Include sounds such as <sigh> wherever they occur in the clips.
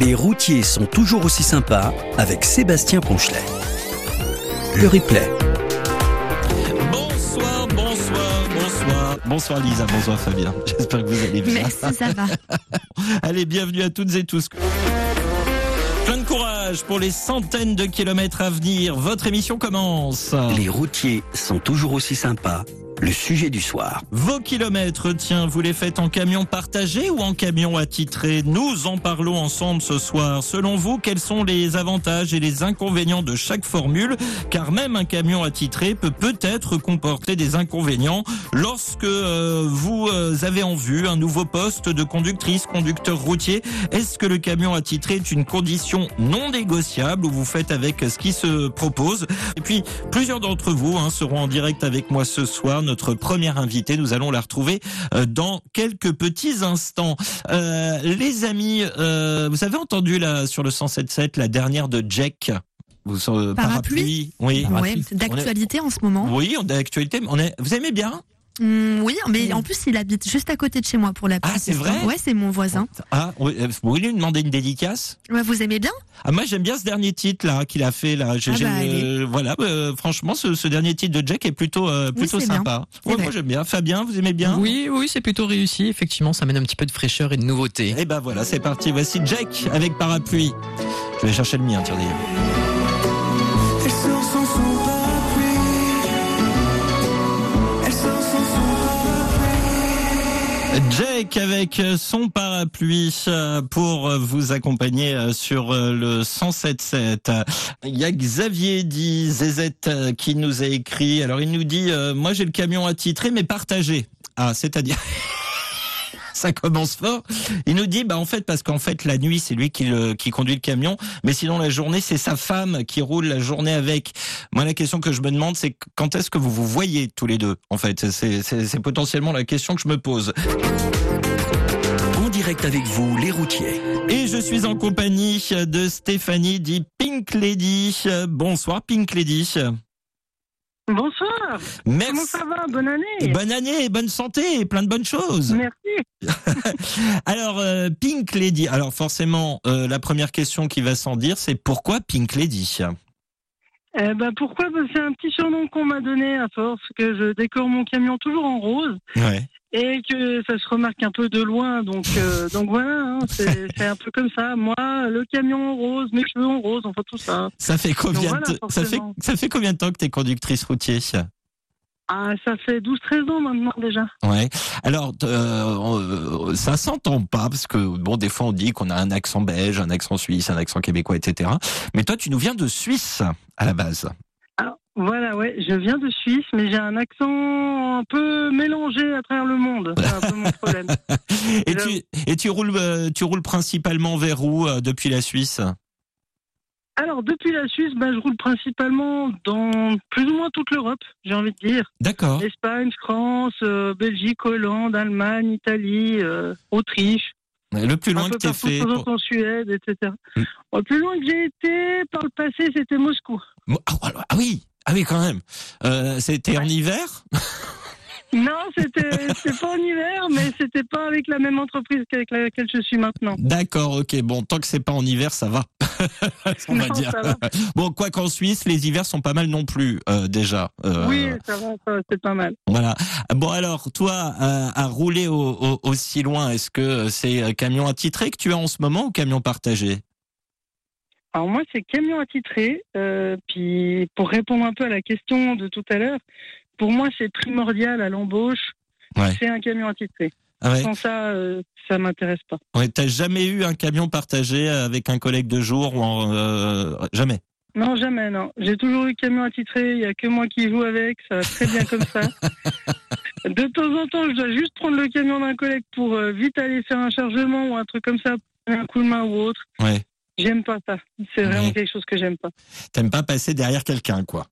Les routiers sont toujours aussi sympas avec Sébastien Ponchelet. Le replay. Bonsoir, bonsoir, bonsoir. Bonsoir Lisa, bonsoir Fabien. <laughs> J'espère que vous allez bien. Merci, ça va. <laughs> Allez, bienvenue à toutes et tous. Plein de courage pour les centaines de kilomètres à venir. Votre émission commence. Les routiers sont toujours aussi sympas. Le sujet du soir. Vos kilomètres, tiens, vous les faites en camion partagé ou en camion attitré? Nous en parlons ensemble ce soir. Selon vous, quels sont les avantages et les inconvénients de chaque formule? Car même un camion attitré peut peut-être comporter des inconvénients. Lorsque euh, vous euh, avez en vue un nouveau poste de conductrice, conducteur routier, est-ce que le camion attitré est une condition non négociable ou vous faites avec ce qui se propose? Et puis, plusieurs d'entre vous hein, seront en direct avec moi ce soir première invitée. Nous allons la retrouver euh, dans quelques petits instants. Euh, les amis, euh, vous avez entendu là sur le 107.7 la dernière de Jack? Vous, euh, parapluie? Oui. Ouais, d'actualité en ce moment. Oui, on d'actualité. On est, vous aimez bien? Mmh, oui, mais en plus, il habite juste à côté de chez moi pour la Ah, c'est vrai Ouais, c'est mon voisin. Ah, oui, vous voulez lui demander une dédicace ouais, Vous aimez bien? Ah, moi, j'aime bien ce dernier titre là qu'il a fait là. Ah bah, euh, voilà, euh, franchement, ce, ce, dernier titre de Jack est plutôt euh, plutôt oui, sympa. Ouais, moi, j'aime bien. Fabien, vous aimez bien? Oui, oui, c'est plutôt réussi. Effectivement, ça mène un petit peu de fraîcheur et de nouveauté. Et ben voilà, c'est parti. Voici Jack avec parapluie. Je vais chercher le mien, tiens Jake avec son parapluie euh, pour vous accompagner euh, sur euh, le 107.7. Il y a Xavier dit Zezette qui nous a écrit. Alors il nous dit moi j'ai le camion attitré mais partagé. Ah, c'est-à-dire <laughs> ça commence fort. Il nous dit, bah en fait, parce qu'en fait la nuit c'est lui qui, le, qui conduit le camion, mais sinon la journée c'est sa femme qui roule la journée avec. Moi la question que je me demande c'est quand est-ce que vous vous voyez tous les deux En fait, c'est potentiellement la question que je me pose. En direct avec vous, les routiers. Et je suis en compagnie de Stéphanie dit Pink Lady. Bonsoir Pink Lady. Bonsoir. Merci. Comment ça va? Bonne année. Bonne année, bonne santé, et plein de bonnes choses. Merci. <laughs> alors, euh, Pink Lady. Alors, forcément, euh, la première question qui va sans dire, c'est pourquoi Pink Lady? Eh ben pourquoi? C'est un petit surnom qu'on m'a donné à force que je décore mon camion toujours en rose. Ouais. Et que ça se remarque un peu de loin, donc euh, <laughs> donc voilà, hein, c'est un peu comme ça. Moi, le camion en rose, mes cheveux en rose, enfin tout ça. Ça fait combien voilà, de ça fait ça fait combien de temps que tu es conductrice routier ah, ça fait 12-13 ans maintenant déjà. Ouais. Alors, euh, ça s'entend pas parce que bon, des fois on dit qu'on a un accent belge, un accent suisse, un accent québécois, etc. Mais toi, tu nous viens de Suisse à la base. Alors, voilà, ouais, je viens de Suisse, mais j'ai un accent un peu mélangé à travers le monde. C'est un peu mon <laughs> problème. et, tu, et tu roules, tu roules principalement vers où euh, depuis la Suisse? Alors, depuis la Suisse, ben, je roule principalement dans plus ou moins toute l'Europe, j'ai envie de dire. D'accord. Espagne, France, euh, Belgique, Hollande, Allemagne, Italie, euh, Autriche. Le plus loin que tu as fait pour... en Suède, etc. Mm. Le plus loin que j'ai été par le passé, c'était Moscou. Ah oui, ah oui, quand même. Euh, c'était ouais. en hiver? <laughs> Non, <laughs> c'était pas en hiver, mais c'était pas avec la même entreprise qu'avec laquelle je suis maintenant. D'accord, ok. Bon, tant que c'est pas en hiver, ça va. <laughs> on va dire. Ça va. <laughs> Bon, quoi qu'en Suisse, les hivers sont pas mal non plus euh, déjà. Euh, oui, ça va, c'est pas mal. Voilà. Bon, alors toi, euh, à rouler au, au, aussi loin, est-ce que c'est camion attitré que tu as en ce moment ou camion partagé? Alors moi, c'est camion attitré. Euh, puis pour répondre un peu à la question de tout à l'heure, pour moi, c'est primordial à l'embauche. Ouais. C'est un camion attitré. Ah ouais. Sans ça, euh, ça m'intéresse pas. Ouais, T'as jamais eu un camion partagé avec un collègue de jour ou en, euh, jamais? Non, jamais, non. J'ai toujours eu camion attitré. Il y a que moi qui joue avec. Ça va très bien comme ça. <laughs> De temps en temps, je dois juste prendre le camion d'un collègue pour euh, vite aller faire un chargement ou un truc comme ça, un coup de main ou autre. Ouais. J'aime pas ça. C'est vraiment Ouais. quelque chose que j'aime pas. T'aimes pas passer derrière quelqu'un, quoi.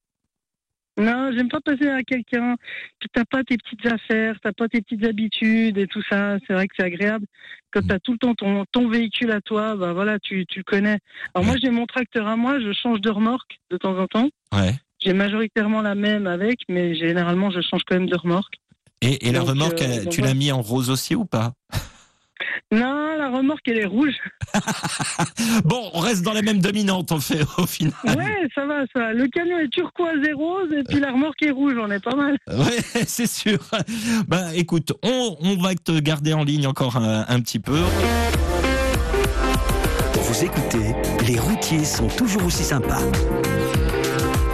Non, j'aime pas passer à quelqu'un. Puis t'as pas tes petites affaires, t'as pas tes petites habitudes et tout ça. C'est vrai que c'est agréable. Quand t'as tout le temps ton, ton véhicule à toi, bah voilà, tu, tu le connais. Alors moi, j'ai mon tracteur à moi, je change de remorque de temps en temps. Ouais. J'ai majoritairement la même avec, mais généralement, je change quand même de remorque. Et, et la Donc, remorque, euh, elle- tu l'as mis en rose aussi ou pas? Non, la remorque, elle est rouge. <laughs> Bon, on reste dans la même dominante, en fait, au final. Ouais, ça va, ça va. Le camion est turquoise et rose, et puis la remorque est rouge, on est pas mal. Ouais, <laughs> c'est sûr. Bah, écoute, on, on va te garder en ligne encore un, un petit peu. Vous écoutez, les routiers sont toujours aussi sympas.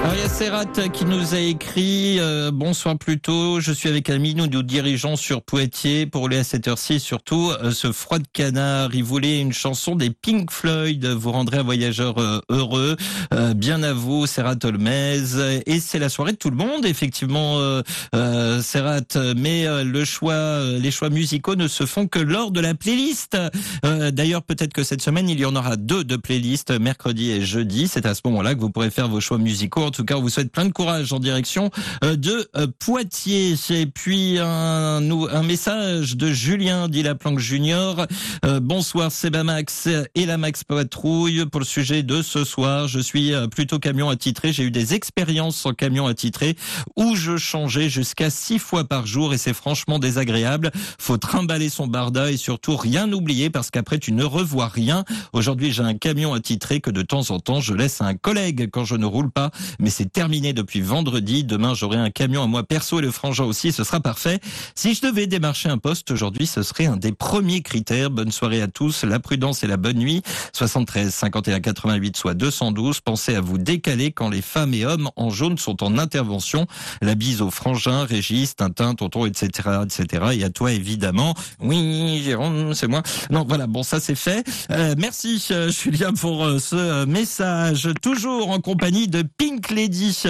Il y a Serrat qui nous a écrit euh, Bonsoir plutôt, je suis avec Ami, nous nous dirigeons sur Poitiers pour aller à cette heure-ci. Surtout, euh, ce froid de canard, il voulait une chanson des Pink Floyd. Vous rendrez un voyageur euh, heureux. Euh, bien à vous, Serrat Holmez. Et c'est la soirée de tout le monde, effectivement, euh, euh, Serrat. Mais le choix, les choix musicaux ne se font que lors de la playlist. D'ailleurs, peut-être que cette semaine, il y en aura deux de playlists, mercredi et jeudi. C'est à ce moment-là que vous pourrez faire vos choix musicaux. En tout cas, on vous souhaite plein de courage en direction euh, de euh, Poitiers. Et puis un, message de Julien, dit la planque junior. Euh, bonsoir Sebamax et la Max Patrouille. Pour le sujet de ce soir, je suis euh, plutôt camion attitré. J'ai eu des expériences en camion attitré où je changeais jusqu'à six fois par jour et c'est franchement désagréable. Faut trimballer son barda et surtout rien oublier parce qu'après tu ne revois rien. Aujourd'hui, j'ai un camion attitré que de temps en temps je laisse à un collègue quand je ne roule pas, mais c'est terminé depuis vendredi. Demain, j'aurai un camion à moi perso et le frangin aussi, ce sera parfait. Si je devais démarcher un poste aujourd'hui, ce serait un des premiers critères. Bonne soirée à tous, la prudence et la bonne nuit. 73 51 88 soit 212. Pensez à vous décaler quand les femmes et hommes en jaune sont en intervention. La bise au frangin, Régis, Tintin, Tonton, etc., etc. Et à toi évidemment. Oui, Jérôme, c'est moi. Non, voilà, bon, ça c'est fait. Euh, merci euh, Julien pour euh, ce euh, message. Toujours en compagnie de Pink Lady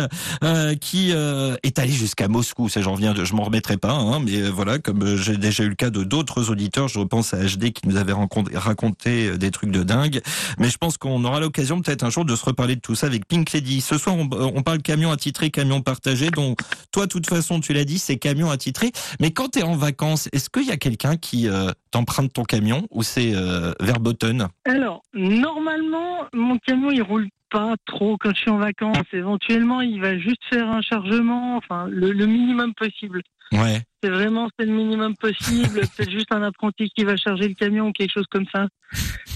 euh, qui euh, est allé jusqu'à Moscou. Ça, j'en viens je m'en remettrai pas, hein, mais euh, voilà, comme euh, j'ai déjà eu le cas de d'autres auditeurs, je repense à HD qui nous avait raconté, euh, des trucs de dingue. Mais je pense qu'on aura l'occasion peut-être un jour de se reparler de tout ça avec Pink Lady. Ce soir, on, on parle camion attitré, camion partagé. Donc, toi, de toute façon, tu l'as dit, c'est camion attitré. Mais quand tu es en vacances, est-ce qu'il y a quelqu'un qui euh, t'emprunte ton camion ou c'est euh, Verboten Alors, normalement, mon camion, il roule pas trop quand je suis en vacances. Éventuellement, il va juste faire un chargement, enfin, le, le minimum possible. Ouais. C'est vraiment c'est le minimum possible. <laughs> Peut-être juste un apprenti qui va charger le camion ou quelque chose comme ça.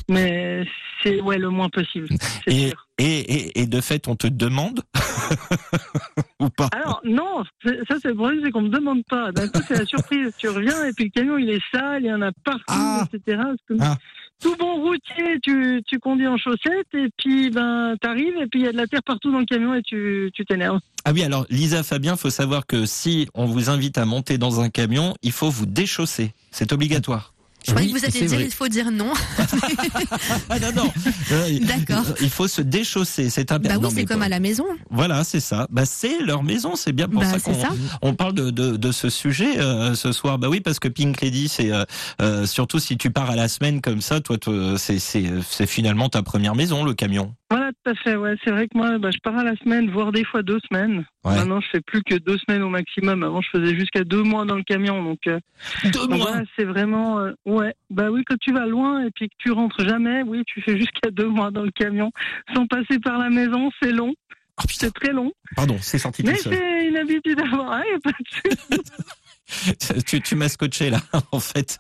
Mais c'est ouais le moins possible. C'est Et, sûr. Et, et, et de fait, on te demande <laughs> ou pas? Alors non, ça c'est le problème, c'est qu'on me demande pas. D'un coup c'est la surprise. Tu reviens et puis le camion il est sale, il y en a partout, Ah. etc. Ah. Tout bon routier, tu, tu conduis en chaussettes et puis ben t'arrives et puis il y a de la terre partout dans le camion et tu tu t'énerves. Ah oui, alors Lisa Fabien, faut savoir que si on vous invite à monter dans un camion, il faut vous déchausser. C'est obligatoire. Je croyais Oui, que vous alliez dire vrai. il faut dire non. <laughs> Ah non, non. Euh, D'accord. Il faut se déchausser. C'est un Bah oui, c'est comme à la maison. Voilà, c'est ça. Bah, c'est leur maison. C'est bien pour Bah, ça c'est qu'on ça. on parle de, de, de ce sujet euh, ce soir. Bah oui, parce que Pink Lady, c'est euh, euh, surtout si tu pars à la semaine comme ça, toi, te- c'est c'est c'est finalement ta première maison, le camion. Voilà, tout à fait. Ouais, c'est vrai que moi, bah, je pars à la semaine, voire des fois deux semaines. Ouais. Maintenant, je fais plus que deux semaines au maximum. Avant, je faisais jusqu'à deux mois dans le camion. Donc, euh, Deux donc mois. voilà, c'est vraiment, euh, ouais. Bah oui, quand tu vas loin et puis que tu rentres jamais, oui, tu fais jusqu'à deux mois dans le camion, sans passer par la maison. C'est long, Oh, c'est très long. pardon, c'est sorti Mais c'est une habitude à avoir. hein, y a pas de souci. <laughs> <laughs> tu, tu m'as scotché là, <laughs> en fait.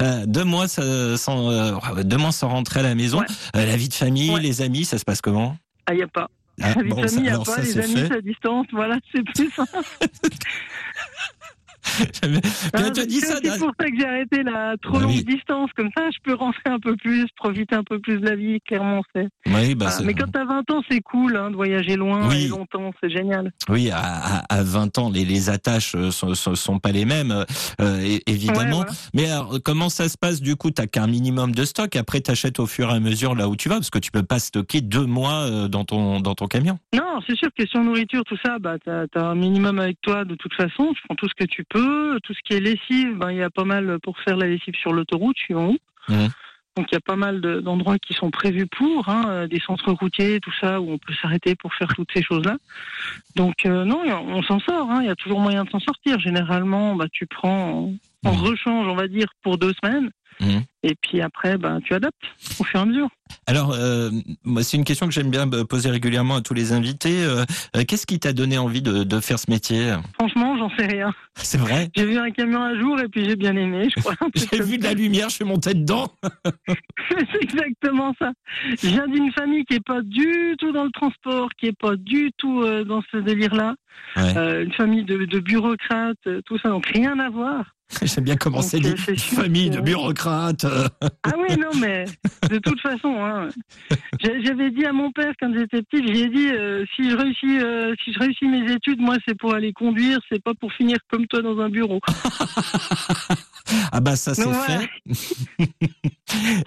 Euh, deux mois sans, euh, deux mois sans rentrer à la maison. Ouais. Euh, la vie de famille, Ouais. les amis, ça se passe comment? Ah, y a pas. Ah, La vie bon, de ça- famille, y a pas. ça, Les amis, c'est à distance. Voilà, c'est plus simple. <laughs> <laughs> Ah, c'est pour ça que j'ai arrêté la trop Bah longue oui. distance. Comme ça, je peux rentrer un peu plus, profiter un peu plus de la vie, clairement, c'est. Oui, bah, c'est- Mais quand t'as 20 ans, c'est cool hein, de voyager loin Oui. et longtemps, c'est génial. oui, à, à, à 20 ans, les, les attaches euh, sont, sont, sont pas les mêmes, euh, é- évidemment. Ouais. Mais alors, comment ça se passe du coup? T'as qu'un minimum de stock. Après, t'achètes au fur et à mesure là où tu vas, parce que tu peux pas stocker deux mois euh, dans ton dans ton camion. Non, c'est sûr, question nourriture, tout ça, bah, t'as as un minimum avec toi de toute façon. Tu prends tout ce que tu peux. Tout ce qui est lessive, ben, il y a pas mal pour faire la lessive sur l'autoroute, suivant où. Mhm. Donc il y a pas mal de- d'endroits qui sont prévus pour, hein, euh, des centres routiers, tout ça, où on peut s'arrêter pour faire toutes ces choses-là. Donc euh, non, on s'en sort. hein, Il y a toujours moyen de s'en sortir. Généralement, bah, tu prends en, Mhm. rechange, on va dire, pour deux semaines. Mhm. Et puis après, bah, tu adaptes au fur et à mesure. Alors, euh, c'est une question que j'aime bien euh, poser régulièrement à tous les invités. Euh, Qu'est-ce qui t'a donné envie de, de faire ce métier? Franchement, j'en sais rien. <laughs> C'est vrai? J'ai vu un camion un jour et puis j'ai bien aimé, je crois. <laughs> J'ai vu de la lumière, je suis monté dedans. <laughs> C'est exactement ça. Je viens d'une famille qui est pas du tout dans le transport, qui est pas du tout dans ce délire-là. Ouais. Euh, une famille de, de bureaucrates, tout ça, donc rien à voir. <laughs> J'aime bien comment c'est Donc, dit. euh, c'est sûr Famille que- de bureaucrates. Ah oui, <laughs> non, mais de toute façon, hein, j'avais dit à mon père quand j'étais petit, j'ai dit euh, si je réussis, euh, si je réussis mes études, moi c'est pour aller conduire, c'est pas pour finir comme toi dans un bureau. <laughs> Ah bah ça c'est fait.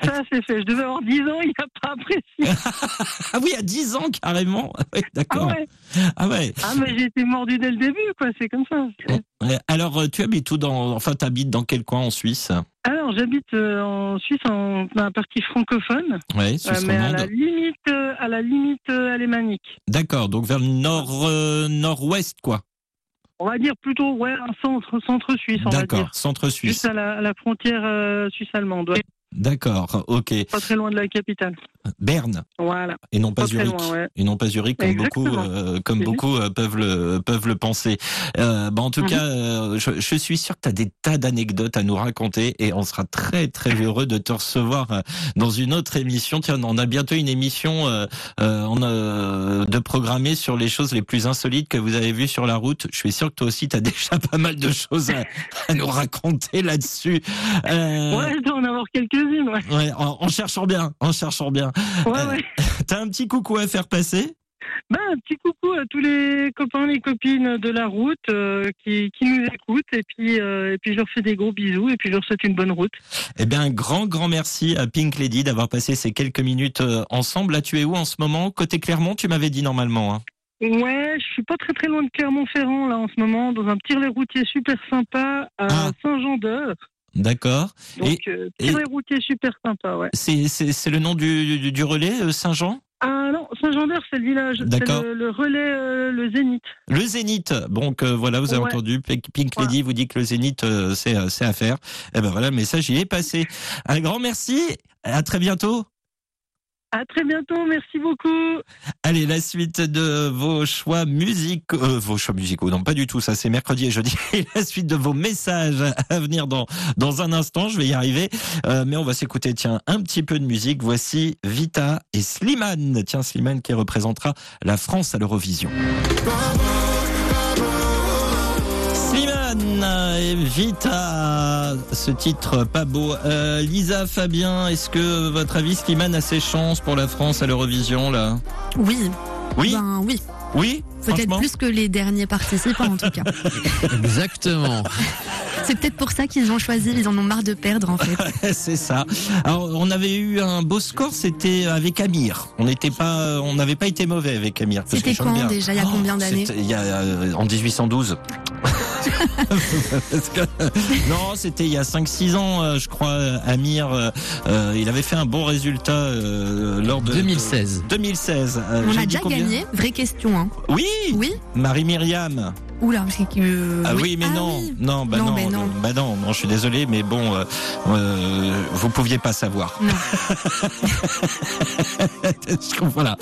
Ça c'est fait. Je devais avoir 10 ans, il n'a pas apprécié. Ah oui, à 10 ans carrément. Ah D'accord. ouais. Ah ouais. Ah mais j'ai été mordu dès le début, quoi. C'est comme ça. Ouais. Alors, euh, tu habites où dans Enfin, tu habites dans quel coin en Suisse Alors j'habite euh, en Suisse, en, dans la partie francophone, Ouais, euh, mais à la limite, euh, à la limite euh, alémanique. D'accord, donc vers le nord euh, nord-ouest quoi. On va dire plutôt ouais un centre, centre suisse, on va D'accord, centre Juste suisse. à la, à la frontière euh, suisse-allemande, ouais. D'accord, ok. pas très loin de la capitale. Berne Voilà. et non pas, Zurich. loin, ouais. Et non pas Zurich comme beaucoup, euh, comme beaucoup euh, peuvent le peuvent le penser. Euh, bah, en tout Mhm. cas, je, je suis sûr que tu as des tas d'anecdotes à nous raconter et on sera très très heureux de te recevoir dans une autre émission. Tiens, on a bientôt une émission on a, de programmer sur les choses les plus insolites que vous avez vues sur la route. Je suis sûr que toi aussi tu as <laughs> déjà pas mal de choses à, à nous raconter là-dessus. Ouais, je dois en avoir quelques-unes, ouais. ouais, en, en cherchant bien, en cherchant bien. Ouais, Euh, ouais. <laughs> T'as un petit coucou à faire passer? Ben, un petit coucou à tous les copains, les copines de la route euh, qui, qui nous écoutent. Et puis, euh, et puis, je leur fais des gros bisous. Et puis, je leur souhaite une bonne route. Eh bien, un grand, grand merci à Pink Lady d'avoir passé ces quelques minutes ensemble. Là, tu es où en ce moment? Côté Clermont, tu m'avais dit normalement. hein. Ouais, je suis pas très très loin de Clermont-Ferrand, là, en ce moment, dans un petit relais routier super sympa à Ah. Saint-Jean-d'Eur. D'accord. Donc, euh, petit et- routier super sympa, ouais. C'est, le nom du, du, du relais, euh, Saint-Jean? Ah non, Saint-Jean-d'Eur, c'est le village. D'accord. le, le relais, euh, le Zénith. Le Zénith. Donc euh, voilà, vous avez Ouais. entendu. Pink. Lady vous dit que le Zénith, euh, c'est, euh, c'est à faire. Eh ben voilà, le message y est passé. Un grand merci. À très bientôt. À très bientôt, merci beaucoup. Allez, la suite de vos choix musicaux, euh, vos choix musicaux, non pas du tout, ça c'est mercredi et jeudi. <laughs> Et la suite de vos messages à venir dans dans un instant, je vais y arriver. Euh, mais on va s'écouter, tiens, un petit peu de musique. Voici Vita et Slimane. Tiens, Slimane qui représentera la France à l'Eurovision. Et Vita, ce titre pas beau. Euh, Lisa, Fabien, est-ce que votre avis, Slimane a ses chances pour la France à l'Eurovision là? Oui. Oui, Ben oui. oui, Peut-être plus que les derniers participants en tout cas. <laughs> Exactement. C'est peut-être pour ça qu'ils ont choisi, ils en ont marre de perdre en fait. <laughs> C'est ça. Alors, on avait eu un beau score, c'était avec Amir. On n'était pas, on n'avait pas été mauvais avec Amir. C'était quand bien. déjà Il y a Oh, combien d'années c'était Il y a euh, en 1812. <laughs> Parce que- non, c'était il y a 5-6 ans, euh, je crois. Amir, euh, il avait fait un bon résultat euh, lors de 2016. 2016. Euh, On a déjà gagné Vraie question. Hein. Oui, Oui Marie Myriam. Oula, parce que. euh, Ah oui, mais Ah non, oui. non, bah Non, non. bah non, non, je suis désolé, mais bon, euh, euh, vous pouviez pas savoir. Non. <laughs> voilà.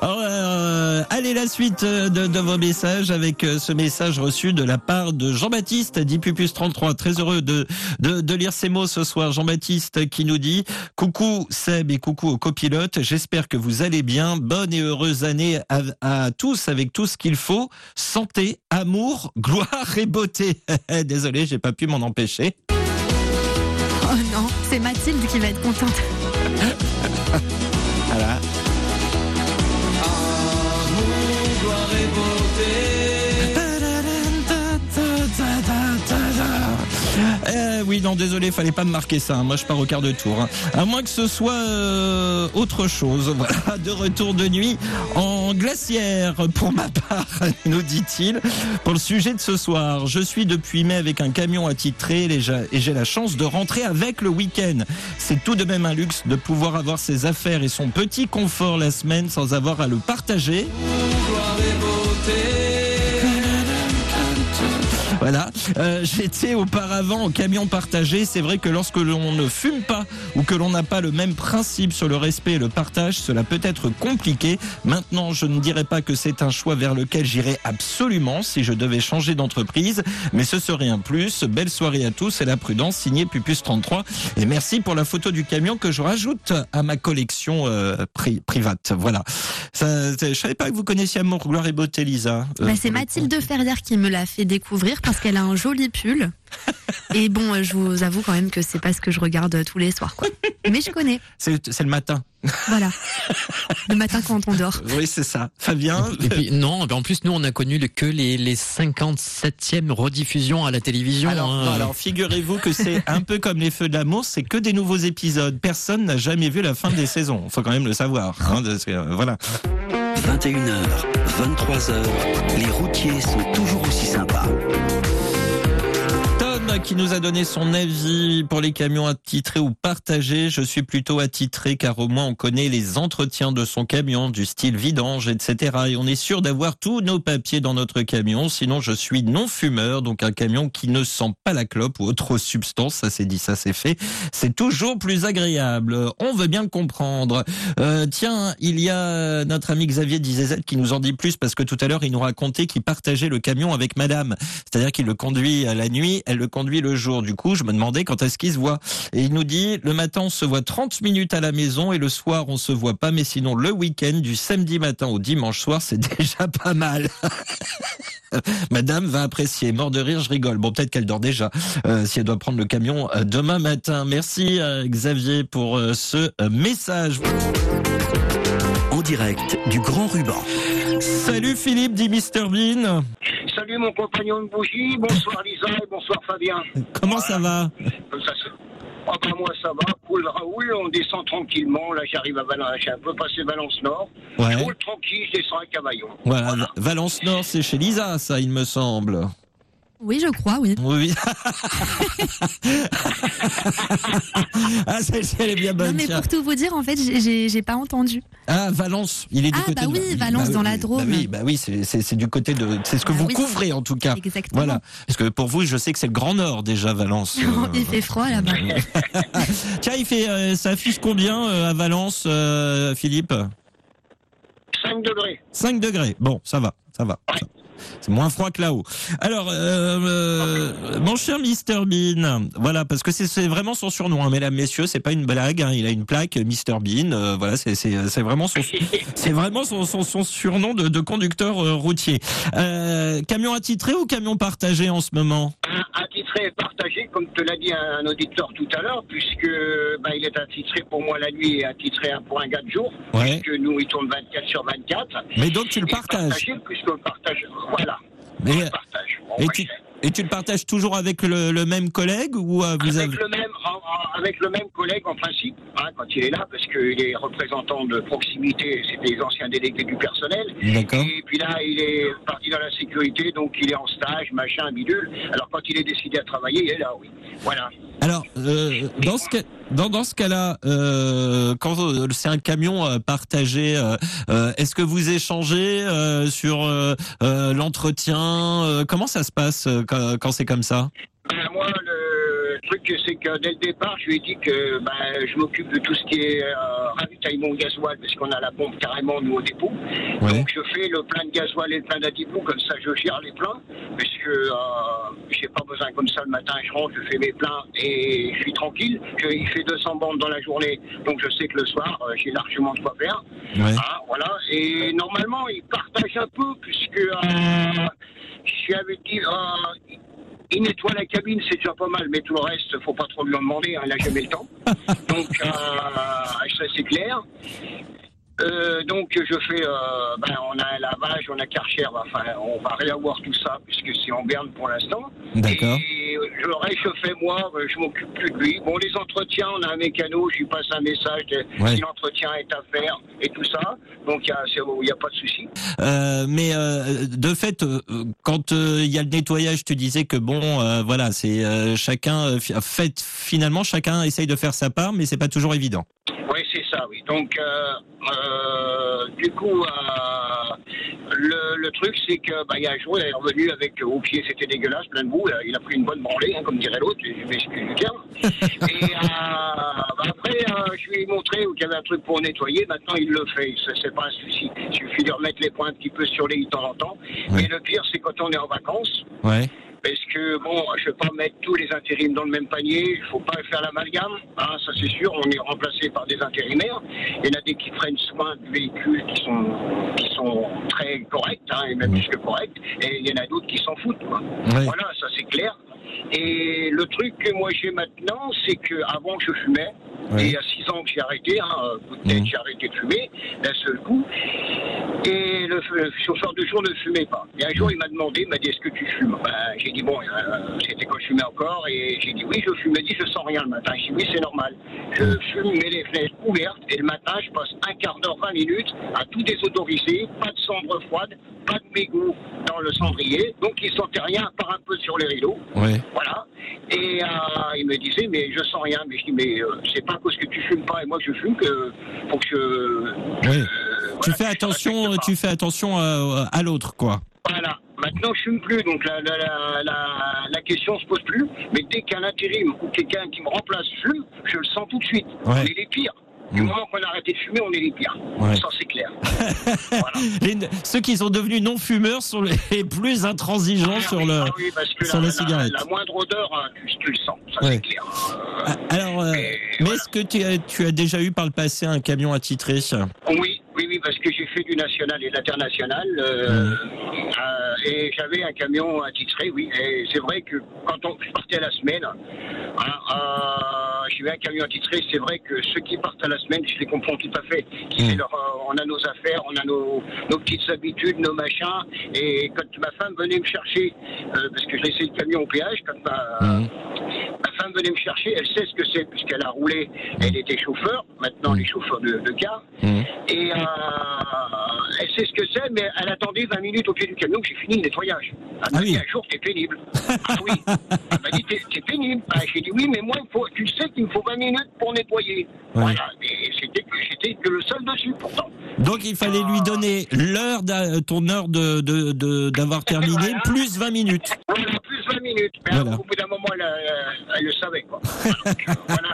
Alors, euh, allez, la suite de, de vos messages avec euh, ce message reçu de la part de Jean-Baptiste, dit Pupus 33. Très heureux de, de, de lire ces mots ce soir. Jean-Baptiste qui nous dit Coucou Seb et coucou aux copilotes. J'espère que vous allez bien. Bonne et heureuse année à, à tous avec tout ce qu'il faut. Santé, amour, gloire et beauté. <laughs> Désolé, j'ai pas pu m'en empêcher. Oh non, c'est Mathilde qui va être contente. <laughs> Voilà. Oui, non, désolé, fallait pas me marquer ça. hein. Moi, je pars au quart de tour. hein. À moins que ce soit euh, autre chose. <laughs> De retour de nuit en glacière pour ma part, <laughs> nous dit-il. Pour le sujet de ce soir, je suis depuis mai avec un camion attitré et j'ai la chance de rentrer avec le week-end. C'est tout de même un luxe de pouvoir avoir ses affaires et son petit confort la semaine sans avoir à le partager. Voilà. Euh, J'étais auparavant en camion partagé. C'est vrai que lorsque l'on ne fume pas ou que l'on n'a pas le même principe sur le respect et le partage, cela peut être compliqué. Maintenant, je ne dirais pas que c'est un choix vers lequel j'irai absolument si je devais changer d'entreprise, mais ce serait un plus. Belle soirée à tous et la prudence, signé Pupus 33. Et merci pour la photo du camion que je rajoute à ma collection euh, pri- private. Voilà. Ça, je savais pas que vous connaissiez Amour, Gloire et Beauté, Lisa. Euh, Bah, c'est Mathilde Ferrière qui me l'a fait découvrir qu'elle a un joli pull. <laughs> Et bon, euh, je vous avoue quand même que c'est pas ce que je regarde euh, tous les soirs, quoi. Mais je connais, <laughs> C'est le matin. <laughs> voilà. Le matin quand on dort. Oui, c'est ça. Fabien, Et puis, non, en plus, nous, on a connu que les, les 57e rediffusions à la télévision. Alors, hein. alors figurez-vous que c'est un peu comme les feux de l'amour, c'est que des nouveaux épisodes. Personne n'a jamais vu la fin des saisons. Faut quand même le savoir. hein, parce que, euh, voilà. 21h, 23h, les routiers sont toujours aussi sympas. Qui nous a donné son avis pour les camions attitrés ou partagés. Je suis plutôt attitré car au moins on connaît les entretiens de son camion, du style vidange, etc. Et on est sûr d'avoir tous nos papiers dans notre camion. Sinon, je suis non fumeur, donc un camion qui ne sent pas la clope ou autre <laughs> substance. Ça c'est dit, ça c'est fait. C'est toujours plus agréable. On veut bien le comprendre. Euh, tiens, il y a notre ami Xavier Dizezet qui nous en dit plus parce que tout à l'heure il nous racontait qu'il partageait le camion avec Madame. C'est-à-dire qu'il le conduit à la nuit, elle le conduit le jour. Du coup, je me demandais quand est-ce qu'il se voit. Et il nous dit, le matin, on se voit 30 minutes à la maison et le soir, on se voit pas. Mais sinon, le week-end, du samedi matin au dimanche soir, c'est <laughs> déjà pas mal. <laughs> Madame va apprécier. Mort de rire, je rigole. Bon, peut-être qu'elle dort déjà euh, si elle doit prendre le camion euh, demain matin. Merci euh, Xavier pour ce message. En direct du Grand Ruban. Salut Philippe, dit Mr Bean. Salut mon compagnon de bougie, bonsoir Lisa et bonsoir Fabien. Comment ça va Comme ça, c'est- Ah bah moi ça va, cool Raoul, on descend tranquillement, là j'arrive à Valence, j'ai un peu passé Valence Nord. Ouais. Je roule tranquille, je descends à Cavaillon. Voilà, Valence Nord, c'est chez Lisa, ça, il me semble. Oui, je crois, oui. Oui. <laughs> ah, celle-ci, elle est bien bonne. Non, mais tiens. pour tout vous dire, en fait, j'ai- j'ai pas entendu. Ah, Valence, il est du Ah, côté bah de oui, Valence, Bah dans oui, la Drôme. Bah oui, bah oui, c'est c'est- c'est du côté de. C'est ce que Ah vous oui. couvrez en tout cas. Exactement. Voilà. Parce que pour vous, je sais que c'est le Grand Nord déjà, Valence. <laughs> Euh, Il fait froid là-bas. <laughs> Tiens, il fait, euh, ça affiche combien euh, à Valence, euh, Philippe? 5 degrés. 5 degrés. Bon, ça va, ça va. Ça- C'est moins froid que là-haut. Alors, euh, mon cher Mr Bean, voilà, parce que c'est- vraiment son surnom, hein, mesdames, messieurs, c'est pas une blague. hein, il a une plaque, Mr Bean. euh, voilà, c'est vraiment son, <laughs> c'est vraiment son, son, son surnom de, de conducteur euh, routier. Camion attitré ou camion partagé en ce moment? Partagé, comme te l'a dit un, un auditeur tout à l'heure, puisque bah, il est attitré pour moi la nuit et attitré pour un gars de jour, Ouais. puisque nous il tourne 24 sur 24. Mais donc tu le Et partages. partagé, puisqu'on le partage. Voilà. Mais- On le partage. Bon, Et bah, tu, et tu le partages toujours avec le, le même collègue ou euh, vous avec avez le même en- en- avec le même collègue en principe hein, quand il est là parce qu'il est représentant de proximité c'est des anciens délégués du personnel. D'accord. et puis là il est parti dans la sécurité donc il est en stage machin bidule. Alors quand il est décidé à travailler il est là oui. Voilà. Alors, euh, dans ce cas, dans, dans ce cas-là, euh, quand c'est un camion euh, partagé, euh, est-ce que vous échangez sur l'entretien Comment ça se passe quand, quand c'est comme ça Ben, moi le truc c'est que dès le départ je lui ai dit que ben, je m'occupe de tout ce qui est euh, ravitaillement gasoil parce qu'on a la pompe carrément nous au dépôt Ouais. Donc je fais le plein de gasoil et le plein d'adipou, comme ça je gère les pleins, parce que euh, j'ai pas besoin comme ça le matin, je rentre, je fais mes pleins et je suis tranquille. Je- il fait 200 bandes dans la journée, donc je sais que le soir euh, j'ai largement de quoi faire. Ouais. Hein, voilà. Et normalement il partage un peu, puisque euh, je lui avais dit. euh, il nettoie la cabine, c'est déjà pas mal, mais tout le reste, faut pas trop lui en demander, hein, il a jamais le temps. <laughs> Donc, euh, ça c'est clair. Euh, donc je fais, euh, ben, on a un lavage, on a Karcher, enfin on va réavoir tout ça puisque c'est en berne pour l'instant. D'accord. Et je le réchauffais moi, euh, je m'occupe plus de lui. Bon les entretiens, on a un mécano, je lui passe un message de, Ouais. si l'entretien est à faire et tout ça. Donc il y a, pas de souci. Euh, mais euh, de fait, euh, quand il y a le nettoyage, tu disais que bon, euh, voilà, c'est euh, chacun fait finalement chacun essaye de faire sa part, mais c'est pas toujours évident. Oui, ça, oui. Donc, euh, euh, du coup, euh, le, le truc, c'est que bah, il y a un jour, il est revenu avec au pied, c'était dégueulasse, plein de boue. Il a pris une bonne branlée, hein, comme dirait l'autre. Je m'excuse du terme. <laughs> Et bah, après, je lui ai montré qu'il y avait un truc pour nettoyer. Maintenant, il le fait. C'est pas un souci. Il suffit de remettre les points un petit peu sur les de temps en temps. Ouais. Mais le pire, c'est quand on est en vacances. Ouais. Parce que, bon, je ne vais pas mettre tous les intérims dans le même panier. Il ne faut pas faire l'amalgame. Hein, ça, c'est sûr. On est remplacé par des intérimaires. Il y en a des qui prennent soin du véhicule qui sont, qui sont très corrects, hein, et même plus que corrects. Et il y en a d'autres qui s'en foutent. quoi. Voilà, ça, c'est clair. Et le truc que moi j'ai maintenant, c'est que avant je fumais, Ouais. et il y a six ans que j'ai arrêté, hein, de tête, Mhm. j'ai arrêté de fumer d'un seul coup. Et le, le chauffeur de jour ne fumait pas. Et un jour, il m'a demandé, il m'a dit, est-ce que tu fumes? Ben, J'ai dit, bon, euh, c'était quand je fumais encore, et j'ai dit, oui, je fume. Il m'a dit, je sens rien le matin. J'ai dit, oui, c'est normal. Je fume, mets les fenêtres ouvertes, et le matin, je passe un quart d'heure, 20 minutes à tout désautoriser, pas de cendre froide, pas de mégots dans le cendrier, donc il sentait rien à part un peu sur les rideaux. Ouais. Voilà. Et euh, il me disait, mais je sens rien. Mais je dis, mais euh, c'est pas parce que tu fumes pas et moi je fume que faut que je. Euh, Tu fais attention, tu fais attention à, à l'autre, quoi. Voilà. Maintenant, je fume plus, donc la, la, la, la, la question se pose plus. Mais dès qu'un intérim ou quelqu'un qui me remplace fume, je le sens tout de suite. Ouais. On est les pires. Du moment qu'on a arrêté de fumer, on est les pires. Ouais. Ça, c'est clair. <laughs> voilà. Les- ceux qui sont devenus non-fumeurs sont les plus intransigeants sur le. Ah oui, que sur la cigarette. La, moindre odeur, hein, tu, tu le sens. Ça, Ouais. c'est clair. Euh, Ah, Alors, euh, mais voilà. est-ce que tu as, tu as déjà eu par le passé un camion attitré Oui, oui, oui, parce que j'ai fait du national et de l'international. euh, euh, et j'avais un camion attitré, oui. Et c'est vrai que quand on je partais à la semaine, hein, euh, eu un camion attitré. C'est vrai que ceux qui partent à la semaine, je les comprends tout à fait. Leur, euh, on a nos affaires, on a nos, nos petites habitudes, nos machins. Et quand ma femme venait me chercher, parce que je laissais le camion au péage, quand ma, Mhm. Ma femme venait me chercher, elle sait ce que c'est puisqu'elle a roulé, elle était chauffeur, maintenant elle est chauffeur de, de car, Mhm. et elle sait ce que c'est, mais elle attendait 20 minutes au pied du camion que j'ai fini le nettoyage. Elle Ah m'a oui. dit un jour t'es pénible. ah oui. <laughs> Elle m'a dit t'es pénible. Ah, j'ai dit oui, mais moi il faut, tu sais qu'il me faut 20 minutes pour nettoyer. Voilà, et c'était que le seul dessus pourtant. Donc il fallait lui donner l'heure, ton heure de de- de- d'avoir <laughs> terminé, Voilà. plus 20 minutes. Voilà, plus 20 minutes. Mais Voilà. au bout d'un moment, elle, euh, elle le savait quoi. Euh, <laughs> voilà.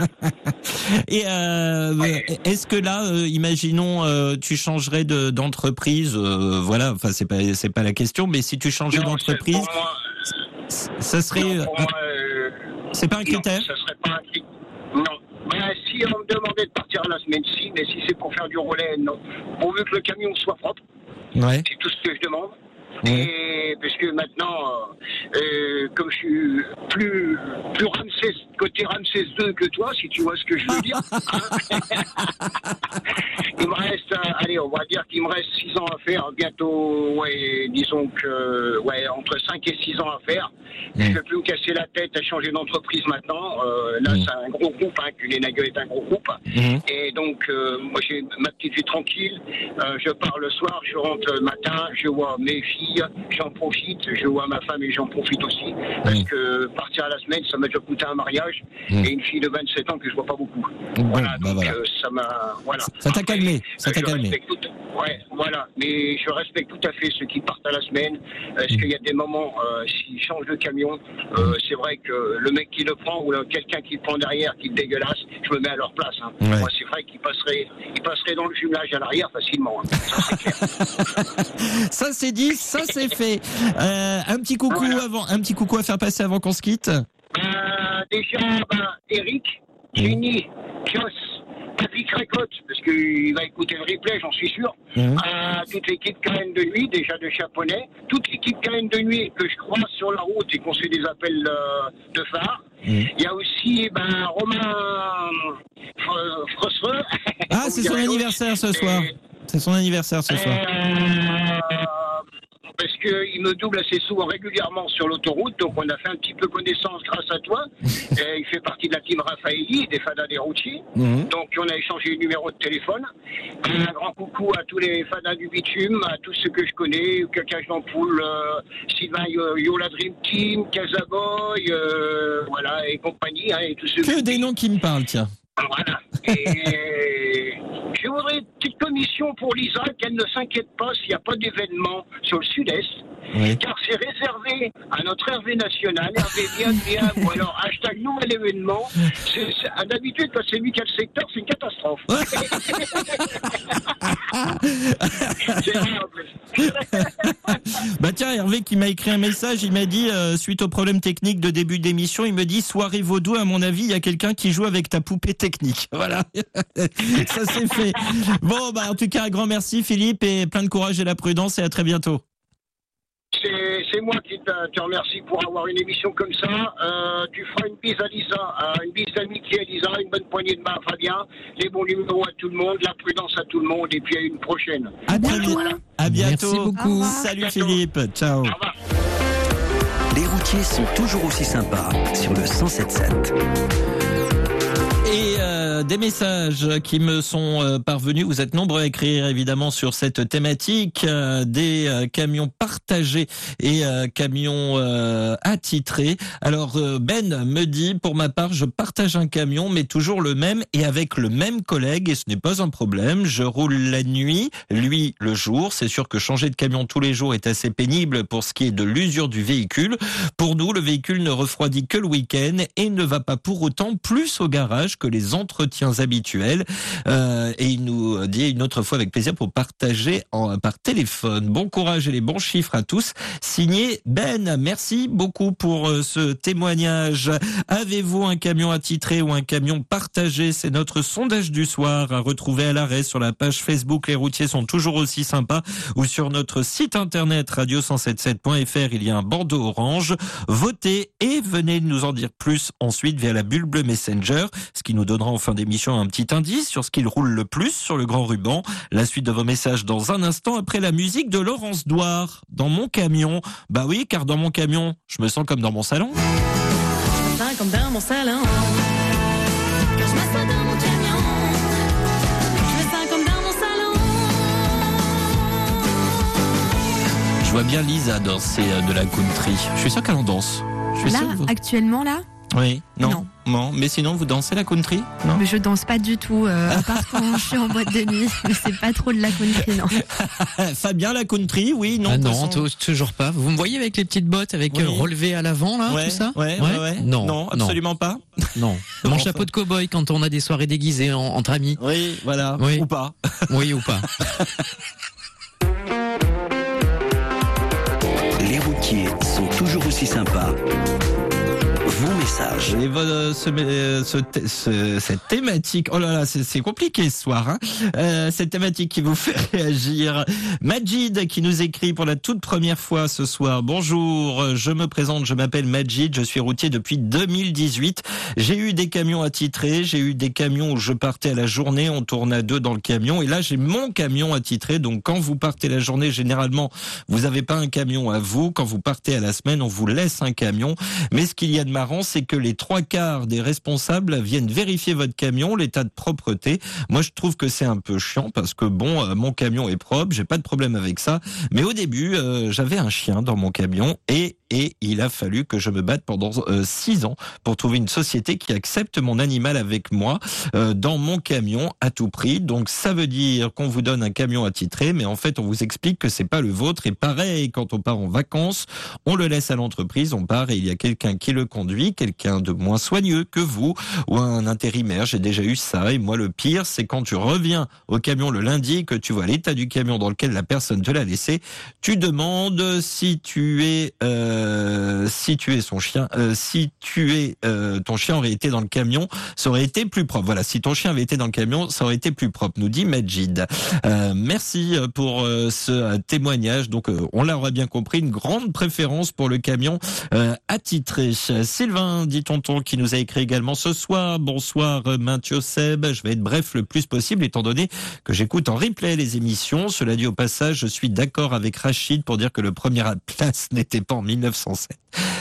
Et euh, est-ce que là, euh, imaginons, euh, tu changerais de- d'entreprise, euh, voilà, enfin c'est pas c'est pas la question, mais si tu changeais Non, d'entreprise, moi, ça serait, non, euh, euh, c'est pas un Non, critère. ça serait pas un critère. Non. Ben, si on me demandait de partir à la semaine, si, mais si c'est pour faire du relais, non. Pourvu que le camion soit propre, Ouais. c'est tout ce que je demande. Et parce que maintenant, euh, euh, comme je suis plus, plus Ramsès, côté Ramsès 2 que toi, si tu vois ce que je veux dire. <laughs> il me reste, euh, allez, on va dire qu'il me reste 6 ans à faire, bientôt, ouais, disons que, ouais, entre 5 et 6 ans à faire. Je ne vais plus me casser la tête à changer d'entreprise maintenant. Euh, là, c'est un gros groupe, hein, Culénagueule est un gros groupe. Mhm. Et donc, euh, moi, j'ai ma petite vie tranquille. Je pars le soir, je rentre le matin, je vois mes filles, j'en profite, je vois ma femme et j'en profite aussi. Parce Mm. que partir à la semaine, ça m'a déjà coûté un mariage Mm. et une fille de 27 ans que je vois pas beaucoup. Bon, voilà, bah donc voilà. euh, ça m'a. Voilà. Ça t'a calmé, ça euh, t'a calmé. tout- Ouais, voilà. Mais je respecte tout à fait ceux qui partent à la semaine. Parce Mm. qu'il y a des moments, euh, s'ils changent de camion, euh, c'est vrai que le mec qui le prend ou quelqu'un qui le prend derrière, qui le dégueulasse, je me mets à leur place. hein. Ouais. Moi, c'est vrai qu'ils passeraient, ils passeraient dans le jumelage à l'arrière facilement. hein. Ça, c'est clair. <laughs> Ça c'est dit, ça c'est fait. Euh, un petit coucou Voilà. avant, un petit coucou à faire passer avant qu'on se quitte. Ben, déjà, ben, Eric, Jenny, Joss, Patrick Récotte, parce qu'il va écouter le replay, j'en suis sûr. Mhm. À toute l'équipe Carène de nuit, déjà de Chaponnet. Toute l'équipe Carène de nuit que je croise sur la route et qu'on fait des appels euh, de phare. Mhm. Il y a aussi ben, Romain Frosseux. Ah, <laughs> c'est son anniversaire ce soir. C'est son anniversaire ce soir. euh, parce qu'il me double assez souvent régulièrement sur l'autoroute, donc on a fait un petit peu connaissance grâce à toi. <laughs> Et il fait partie de la team Raffaelli, des fadas des routiers. Mhm. Donc on a échangé les numéros de téléphone. Un grand coucou à tous les fadas du bitume, à tous ceux que je connais, Cacage d'Ampoule, euh, Sylvain Yo- Yola Dream Team, Casaboy, euh, voilà, et compagnie, hein, et tous ceux Que des noms qui me parlent, tiens. voilà. Et <laughs> je voudrais une petite commission pour Lisa, qu'elle ne s'inquiète pas s'il n'y a pas d'événement sur le sud-est, Oui. car c'est réservé à notre Hervé national, Hervé bien bien, <laughs> ou alors hashtag nouvel événement. C'est- c'est- D'habitude, quand c'est lui qui a le secteur, c'est une catastrophe. <laughs> c'est vrai, en plus. <laughs> Bah tiens, Hervé qui m'a écrit un message, il m'a dit, euh, suite au problème technique de début d'émission, il me dit, soirée vaudou, à mon avis, il y a quelqu'un qui joue avec ta poupée technique. Voilà, ça c'est fait. <laughs> Bon, bah en tout cas, un grand merci Philippe et plein de courage et la prudence et à très bientôt. C'est moi qui te, te remercie pour avoir une émission comme ça. Euh, tu feras une bise à Lisa, euh, une bise d'amitié à Lisa, une bonne poignée de main à Fabien, les bons numéros à tout le monde, la prudence à tout le monde, et puis à une prochaine. À bientôt. vite. À bientôt. Merci beaucoup. Salut Bientôt. Philippe. Ciao. Au revoir. Les routiers sont toujours aussi sympas sur le 1077. Et euh, des messages qui me sont euh, parvenus. Vous êtes nombreux à écrire évidemment sur cette thématique euh, des euh, camions partagés et euh, camions euh, attitrés. Alors euh, Ben me dit, pour ma part, je partage un camion, mais toujours le même et avec le même collègue, et ce n'est pas un problème. Je roule la nuit, lui le jour. C'est sûr que changer de camion tous les jours est assez pénible pour ce qui est de l'usure du véhicule. Pour nous, le véhicule ne refroidit que le week-end et ne va pas pour autant plus au garage que les entretiens habituels. Euh, et il nous dit une autre fois avec plaisir pour partager par téléphone. Bon courage et les bons chiffres à tous. Signé Ben. Merci beaucoup pour euh, ce témoignage. Avez-vous un camion attitré ou un camion partagé? C'est notre sondage du soir à retrouver à l'arrêt sur la page Facebook. Les routiers sont toujours aussi sympas ou sur notre site internet radio177.fr. Il y a un bandeau orange. Votez et venez nous en dire plus ensuite via la bulle bleue Messenger, ce qui nous donnera en fin d'émission un petit indice sur ce qu'il roule le plus sur le grand ruban. La suite de vos messages dans un instant après la musique de Laurence Douard. Dans mon camion. Bah oui, car dans mon camion, je me sens comme dans mon salon. matin comme dans mon salon. Quand je m'assois dans mon camion, je me sens comme dans mon salon. Je vois bien Lisa danser euh, de la country. Je suis sûr qu'elle en danse. Je suis Là, que actuellement, là, Oui, non, Non. non. Mais sinon, vous dansez la country? Non mais je danse pas du tout, euh, à part quand je suis en boîte de nuit. <laughs> Mais c'est pas trop de la country, non. <laughs> Fabien, la country, oui, non. ah non, façon- toujours pas. Vous me voyez avec les petites bottes, avec Oui. euh, relevé à l'avant, là, Ouais, tout ça? ouais, ouais, ouais. Non, non, absolument pas. <laughs> Non. Mon enfin. chapeau de cow-boy quand on a des soirées déguisées en- entre amis. Oui, voilà, Oui. ou pas. Oui ou pas Les routiers sont toujours aussi sympas. Et ce, euh, ce ce- cette thématique, oh là là, c'est compliqué ce soir. Hein Euh, cette thématique qui vous <laughs> fait réagir. Majid qui nous écrit pour la toute première fois ce soir. Bonjour, je me présente, je m'appelle Majid, je suis routier depuis 2018. J'ai eu des camions attitrés, j'ai eu des camions où je partais à la journée, on tourne à deux dans le camion, et là j'ai mon camion attitré. Donc quand vous partez la journée, généralement vous n'avez pas un camion à vous. Quand vous partez à la semaine, on vous laisse un camion. Mais ce qu'il y a de marrant, c'est que les trois quarts des responsables viennent vérifier votre camion, l'état de propreté. Moi, je trouve que c'est un peu chiant parce que bon, euh, mon camion est propre, j'ai pas de problème avec ça. Mais au début, euh, j'avais un chien dans mon camion et et il a fallu que je me batte pendant euh, six ans pour trouver une société qui accepte mon animal avec moi euh, dans mon camion à tout prix. Donc ça veut dire qu'on vous donne un camion attitré, mais en fait on vous explique que c'est pas le vôtre. Et pareil, quand on part en vacances, on le laisse à l'entreprise, on part et il y a quelqu'un qui le conduit, quelqu'un de moins soigneux que vous ou un intérimaire. J'ai déjà eu ça. Et moi le pire, c'est quand tu reviens au camion le lundi, que tu vois l'état du camion dans lequel la personne te l'a laissé, tu demandes si tu es euh, si tu es son chien, euh, si tu es euh, ton chien aurait été dans le camion, ça aurait été plus propre. Voilà, si ton chien avait été dans le camion, ça aurait été plus propre, nous dit Majid. Euh, merci pour euh, ce euh, témoignage. Donc, euh, on l'aura bien compris, une grande préférence pour le camion euh, attitré. Sylvain, dit tonton, qui nous a écrit également ce soir. Bonsoir, euh, Maintio Seb. Je vais être bref le plus possible, étant donné que j'écoute en replay les émissions. Cela dit au passage, je suis d'accord avec Rachid pour dire que le premier place <laughs> n'était pas en 1907.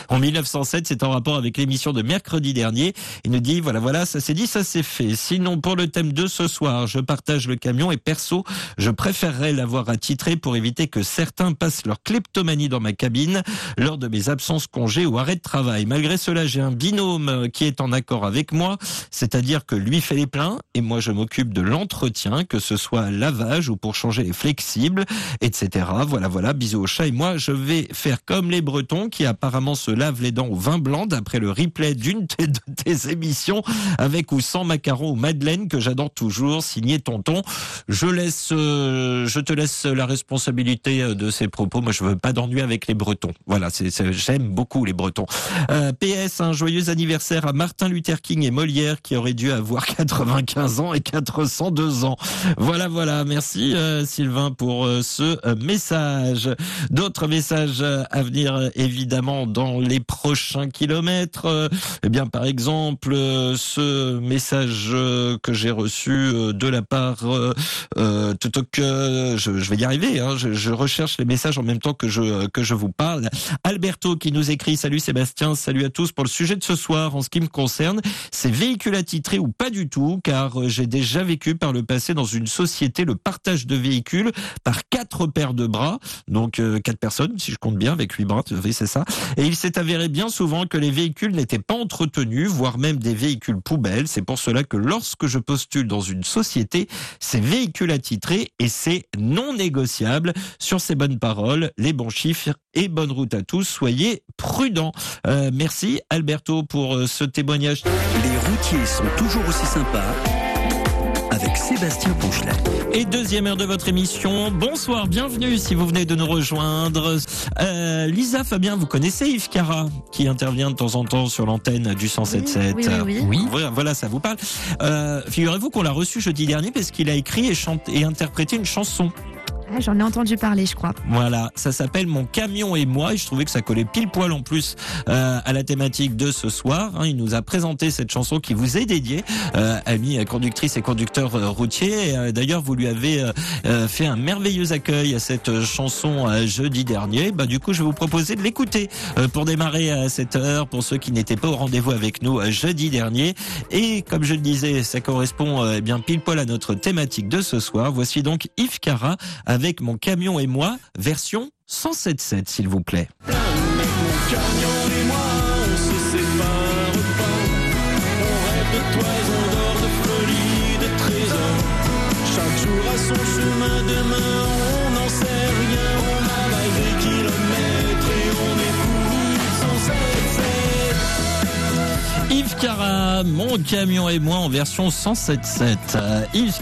En 1907, c'est en rapport avec l'émission de mercredi dernier. Il nous dit, voilà, voilà, ça s'est dit, ça s'est fait. Sinon, pour le thème de ce soir, je partage le camion et perso, je préférerais l'avoir attitré pour éviter que certains passent leur kleptomanie dans ma cabine lors de mes absences congés ou arrêts de travail. Malgré cela, j'ai un binôme qui est en accord avec moi, c'est-à-dire que lui fait les pleins et moi je m'occupe de l'entretien, que ce soit lavage ou pour changer les flexibles, etc. Voilà, voilà, bisous au chat et moi je vais faire comme les Bretons qui apparemment se lavent les dents au vin blanc d'après le replay d'une <laughs> de tes émissions avec ou sans macarons ou madeleine que j'adore toujours, signé Tonton. Je laisse, euh, je te laisse la responsabilité euh, de ces propos. Moi, je veux pas d'ennui avec les Bretons. Voilà, j'aime beaucoup les Bretons. Euh, PS, un joyeux anniversaire à Martin Luther King et Molière qui aurait dû avoir <laughs> 95 ans et 402 ans. Voilà, voilà. Merci Sylvain pour ce message. D'autres messages à venir évidemment dans les prochains kilomètres. Eh bien, par exemple, ce message euh, que j'ai reçu euh, de la part euh, Tutok, euh, je, vais y arriver. Hein, je, recherche les messages en même temps que je que je vous parle. Alberto qui nous écrit Salut Sébastien, salut à tous pour le sujet de ce soir en ce qui me concerne. C'est véhicule attitré ou pas du tout, car j'ai déjà vécu par le passé dans une société le partage de véhicules par quatre paires de bras, donc quatre personnes si je compte bien avec huit bras. C'est ça. Et il s'est avéré bien souvent que les véhicules n'étaient pas entretenus, voire même des véhicules poubelles. C'est pour cela que lorsque je postule dans une société, c'est véhicule attitré et c'est non négociable. Sur ces bonnes paroles, les bons chiffres et bonne route à tous. Soyez prudents. Euh, merci Alberto pour euh, ce témoignage. Les routiers sont toujours aussi sympas Sébastien Ponchelet. Et deuxième heure de votre émission. Bonsoir, bienvenue si vous venez de nous rejoindre. Euh, Lisa, Fabien, vous connaissez Yves Cara qui intervient de temps en temps sur l'antenne du 107.7. Oui, oui, oui. Oui. Voilà, voilà, ça vous parle. Euh, Figurez-vous qu'on l'a reçu jeudi dernier parce qu'il a écrit et, chanté, et interprété une chanson. Ah, J'en ai entendu parler, je crois. Voilà, ça s'appelle Mon camion et moi et je trouvais que ça collait pile poil en plus euh, à la thématique de ce soir. hein. Il nous a présenté cette chanson qui vous est dédiée, euh, amis conductrices et conducteurs euh, routiers. Euh, D'ailleurs, vous lui avez euh, euh, fait un merveilleux accueil à cette chanson jeudi dernier. Bah, du coup, je vais vous proposer de l'écouter pour démarrer à cette heure pour ceux qui n'étaient pas au rendez-vous avec nous jeudi dernier. Et comme je le disais, ça correspond eh bien pile poil à notre thématique de ce soir. Voici donc Yves Cara Mon camion et moi, version 107.7 s'il vous plaît. Mon camion et moi en version 107.7. Euh, Yves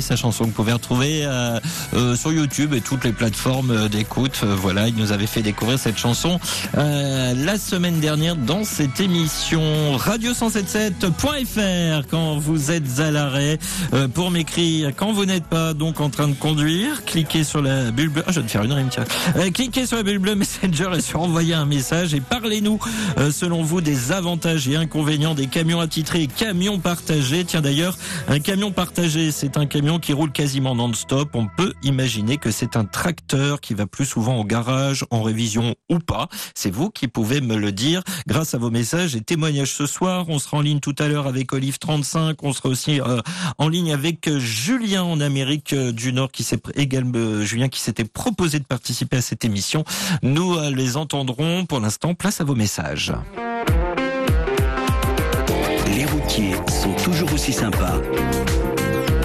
sa chanson que vous pouvez retrouver euh, euh, sur YouTube et toutes les plateformes euh, d'écoute. Voilà, il nous avait fait découvrir cette chanson la semaine dernière dans cette émission radio177.fr quand vous êtes à l'arrêt pour m'écrire quand vous n'êtes pas donc en train de conduire. Cliquez sur la bulle bleue. Ah, je vais te faire une rime, tiens. Cliquez sur la bulle bleue Messenger et sur envoyer un message et parlez-nous selon vous des avantages et inconvénients des camions attitrés et camions partagés. Tiens d'ailleurs, un camion partagé, c'est un camion qui roule quasiment non-stop. On peut imaginer que c'est un tracteur qui va plus souvent au garage, en révision ou pas. C'est vous qui pouvez me le dire grâce à vos messages et témoignages ce soir. On sera en ligne tout à l'heure avec Olive 35. On sera aussi euh, en ligne avec euh, Julien en Amérique euh, du Nord qui s'est également Julien qui s'était proposé de participer à cette émission. Nous les entendrons. Pour l'instant, place à vos messages. Les routiers sont toujours aussi sympas.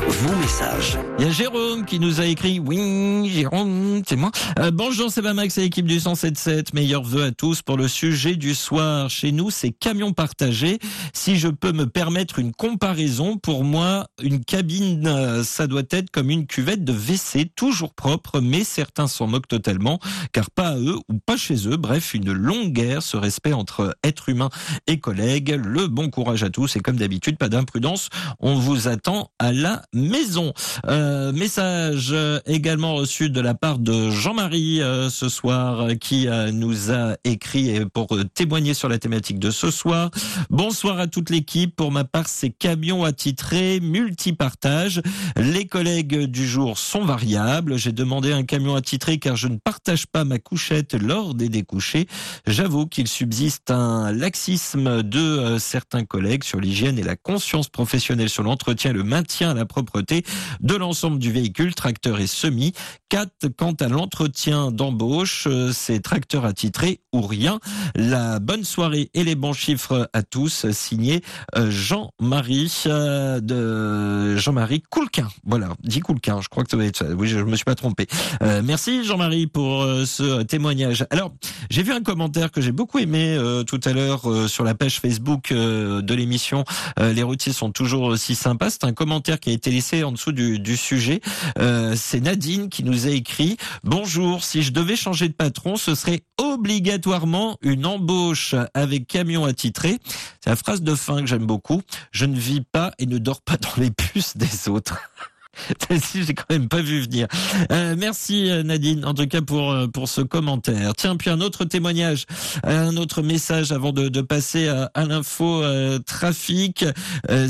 Vos messages. Il y a Jérôme qui nous a écrit. Oui, Jérôme, c'est moi. Euh, bonjour, c'est Max et l'équipe du 107.7. Meilleurs vœux à tous pour le sujet du soir. Chez nous, c'est camion partagé. Si je peux me permettre une comparaison, pour moi, une cabine, euh, ça doit être comme une cuvette de WC, toujours propre, mais certains s'en moquent totalement, car pas à eux ou pas chez eux. Bref, une longue guerre, ce respect entre êtres humains et collègues. Le bon courage à tous et comme d'habitude, pas d'imprudence. On vous attend à la maison. Euh, message également reçu de la part de Jean-Marie euh, ce soir euh, qui nous a écrit pour témoigner sur la thématique de ce soir. Bonsoir à toute l'équipe. Pour ma part, c'est camion attitré, multipartage. Les collègues du jour sont variables. J'ai demandé un camion attitré car je ne partage pas ma couchette lors des découchés. J'avoue qu'il subsiste un laxisme de certains collègues sur l'hygiène et la conscience professionnelle sur l'entretien et le maintien à la propreté de l'ensemble du véhicule, tracteur et semi. 4. Quant à l'entretien d'embauche, euh, c'est tracteur attitré ou rien. La bonne soirée et les bons chiffres à tous, signé euh, Jean-Marie euh, de Jean-Marie Coulquin. Voilà, dit Coulquin, je crois que ça va être ça. Oui, je me suis pas trompé. Merci Jean-Marie pour ce témoignage. Alors, j'ai vu un commentaire que j'ai beaucoup aimé tout à l'heure sur la page Facebook de l'émission. Les routiers sont toujours aussi sympas. C'est un commentaire qui a été glisser en dessous du, sujet. Euh, c'est Nadine qui nous a écrit Bonjour, si je devais changer de patron, ce serait obligatoirement une embauche avec camion attitré. C'est la phrase de fin que j'aime beaucoup. Je ne vis pas et ne dors pas dans les puces des autres. <laughs> Celle-ci, j'ai quand même pas vu venir. Euh, merci Nadine, en tout cas pour euh, pour ce commentaire. Tiens, puis un autre témoignage, un autre message avant de, passer à, à l'info trafic.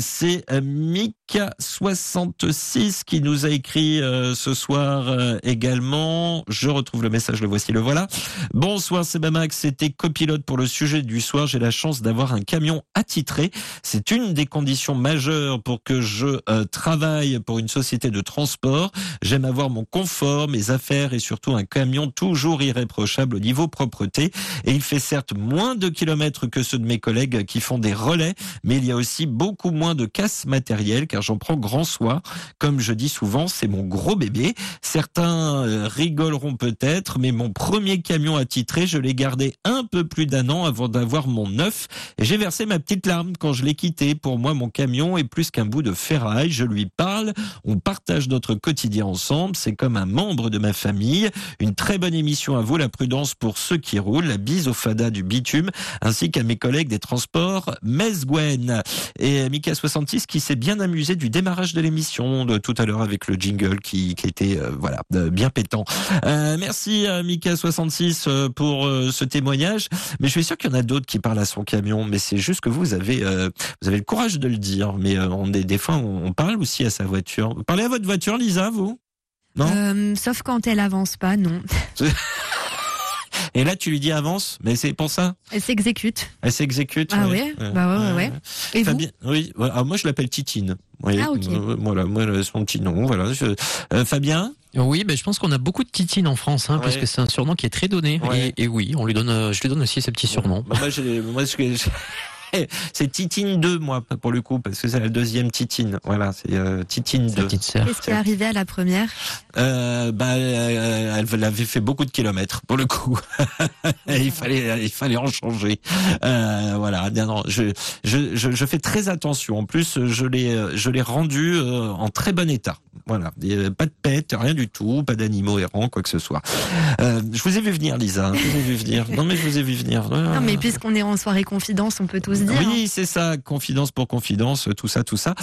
C'est Mick K66 qui nous a écrit euh, ce soir euh, également. Je retrouve le message, le voici, le voilà. Bonsoir Sebamax, c'était copilote pour le sujet du soir. J'ai la chance d'avoir un camion attitré. C'est une des conditions majeures pour que je euh, travaille pour une société de transport. J'aime avoir mon confort, mes affaires et surtout un camion toujours irréprochable au niveau propreté. Et il fait certes moins de kilomètres que ceux de mes collègues qui font des relais, mais il y a aussi beaucoup moins de casse matérielle j'en prends grand soin. Comme je dis souvent, c'est mon gros bébé. Certains euh, rigoleront peut-être, mais mon premier camion attitré, je l'ai gardé un peu plus d'un an avant d'avoir mon neuf. J'ai versé ma petite larme quand je l'ai quitté. Pour moi, mon camion est plus qu'un bout de ferraille. Je lui parle, on partage notre quotidien ensemble. C'est comme un membre de ma famille. Une très bonne émission à vous, la prudence pour ceux qui roulent. La bise au fada du bitume, ainsi qu'à mes collègues des transports Mesgwen. Et Mika 66 qui s'est bien amusé du démarrage de l'émission de tout à l'heure avec le jingle qui, qui était euh, voilà euh, bien pétant. Euh, merci Mika 66 euh, pour ce témoignage. Mais je suis sûr qu'il y en a d'autres qui parlent à son camion. Mais c'est juste que vous avez vous avez le courage de le dire. Mais on est des fois on, parle aussi à sa voiture. Vous parlez à votre voiture, Lisa, vous? Non? Sauf quand elle avance pas, non. <laughs> Et là, tu lui dis avance, mais c'est pour ça. Elle s'exécute. Elle s'exécute. Ah ouais Bah ouais, ouais, ouais. Et vous Fabien, oui. ouais, ah, moi, je l'appelle Titine. Oui, Ah, ok. euh, Voilà, moi, c'est mon petit nom. Voilà. Je- euh, Fabien. Oui, ben je pense qu'on a beaucoup de titines en France, hein, Ouais. parce que c'est un surnom qui est très donné. Ouais. Et, et oui, on lui donne, euh, je lui donne aussi ses petits surnoms. Bah, moi, moi, ce que- c'est Titine 2, moi, pour le coup, parce que c'est la deuxième Titine. Voilà, c'est euh, Titine Sa 2. petite sœur. Qu'est-ce qui est arrivé à la première? Euh, bah, euh, elle avait fait beaucoup de kilomètres pour le coup. Et <laughs> il fallait, il fallait en changer. Euh, voilà. Non, non, je, je, je, je fais très attention. En plus, je l'ai, je l'ai rendu euh, en très bon état. Voilà. Euh, pas de pète, rien du tout, pas d'animaux errants, quoi que ce soit. Euh, je vous ai vu venir, Lisa. Je vous ai vu venir. Non, mais je vous ai vu venir. Non, mais puisqu'on est en soirée confidence, on peut tous dire. hein. Oui, c'est ça, confidence pour confidence, tout ça, tout ça.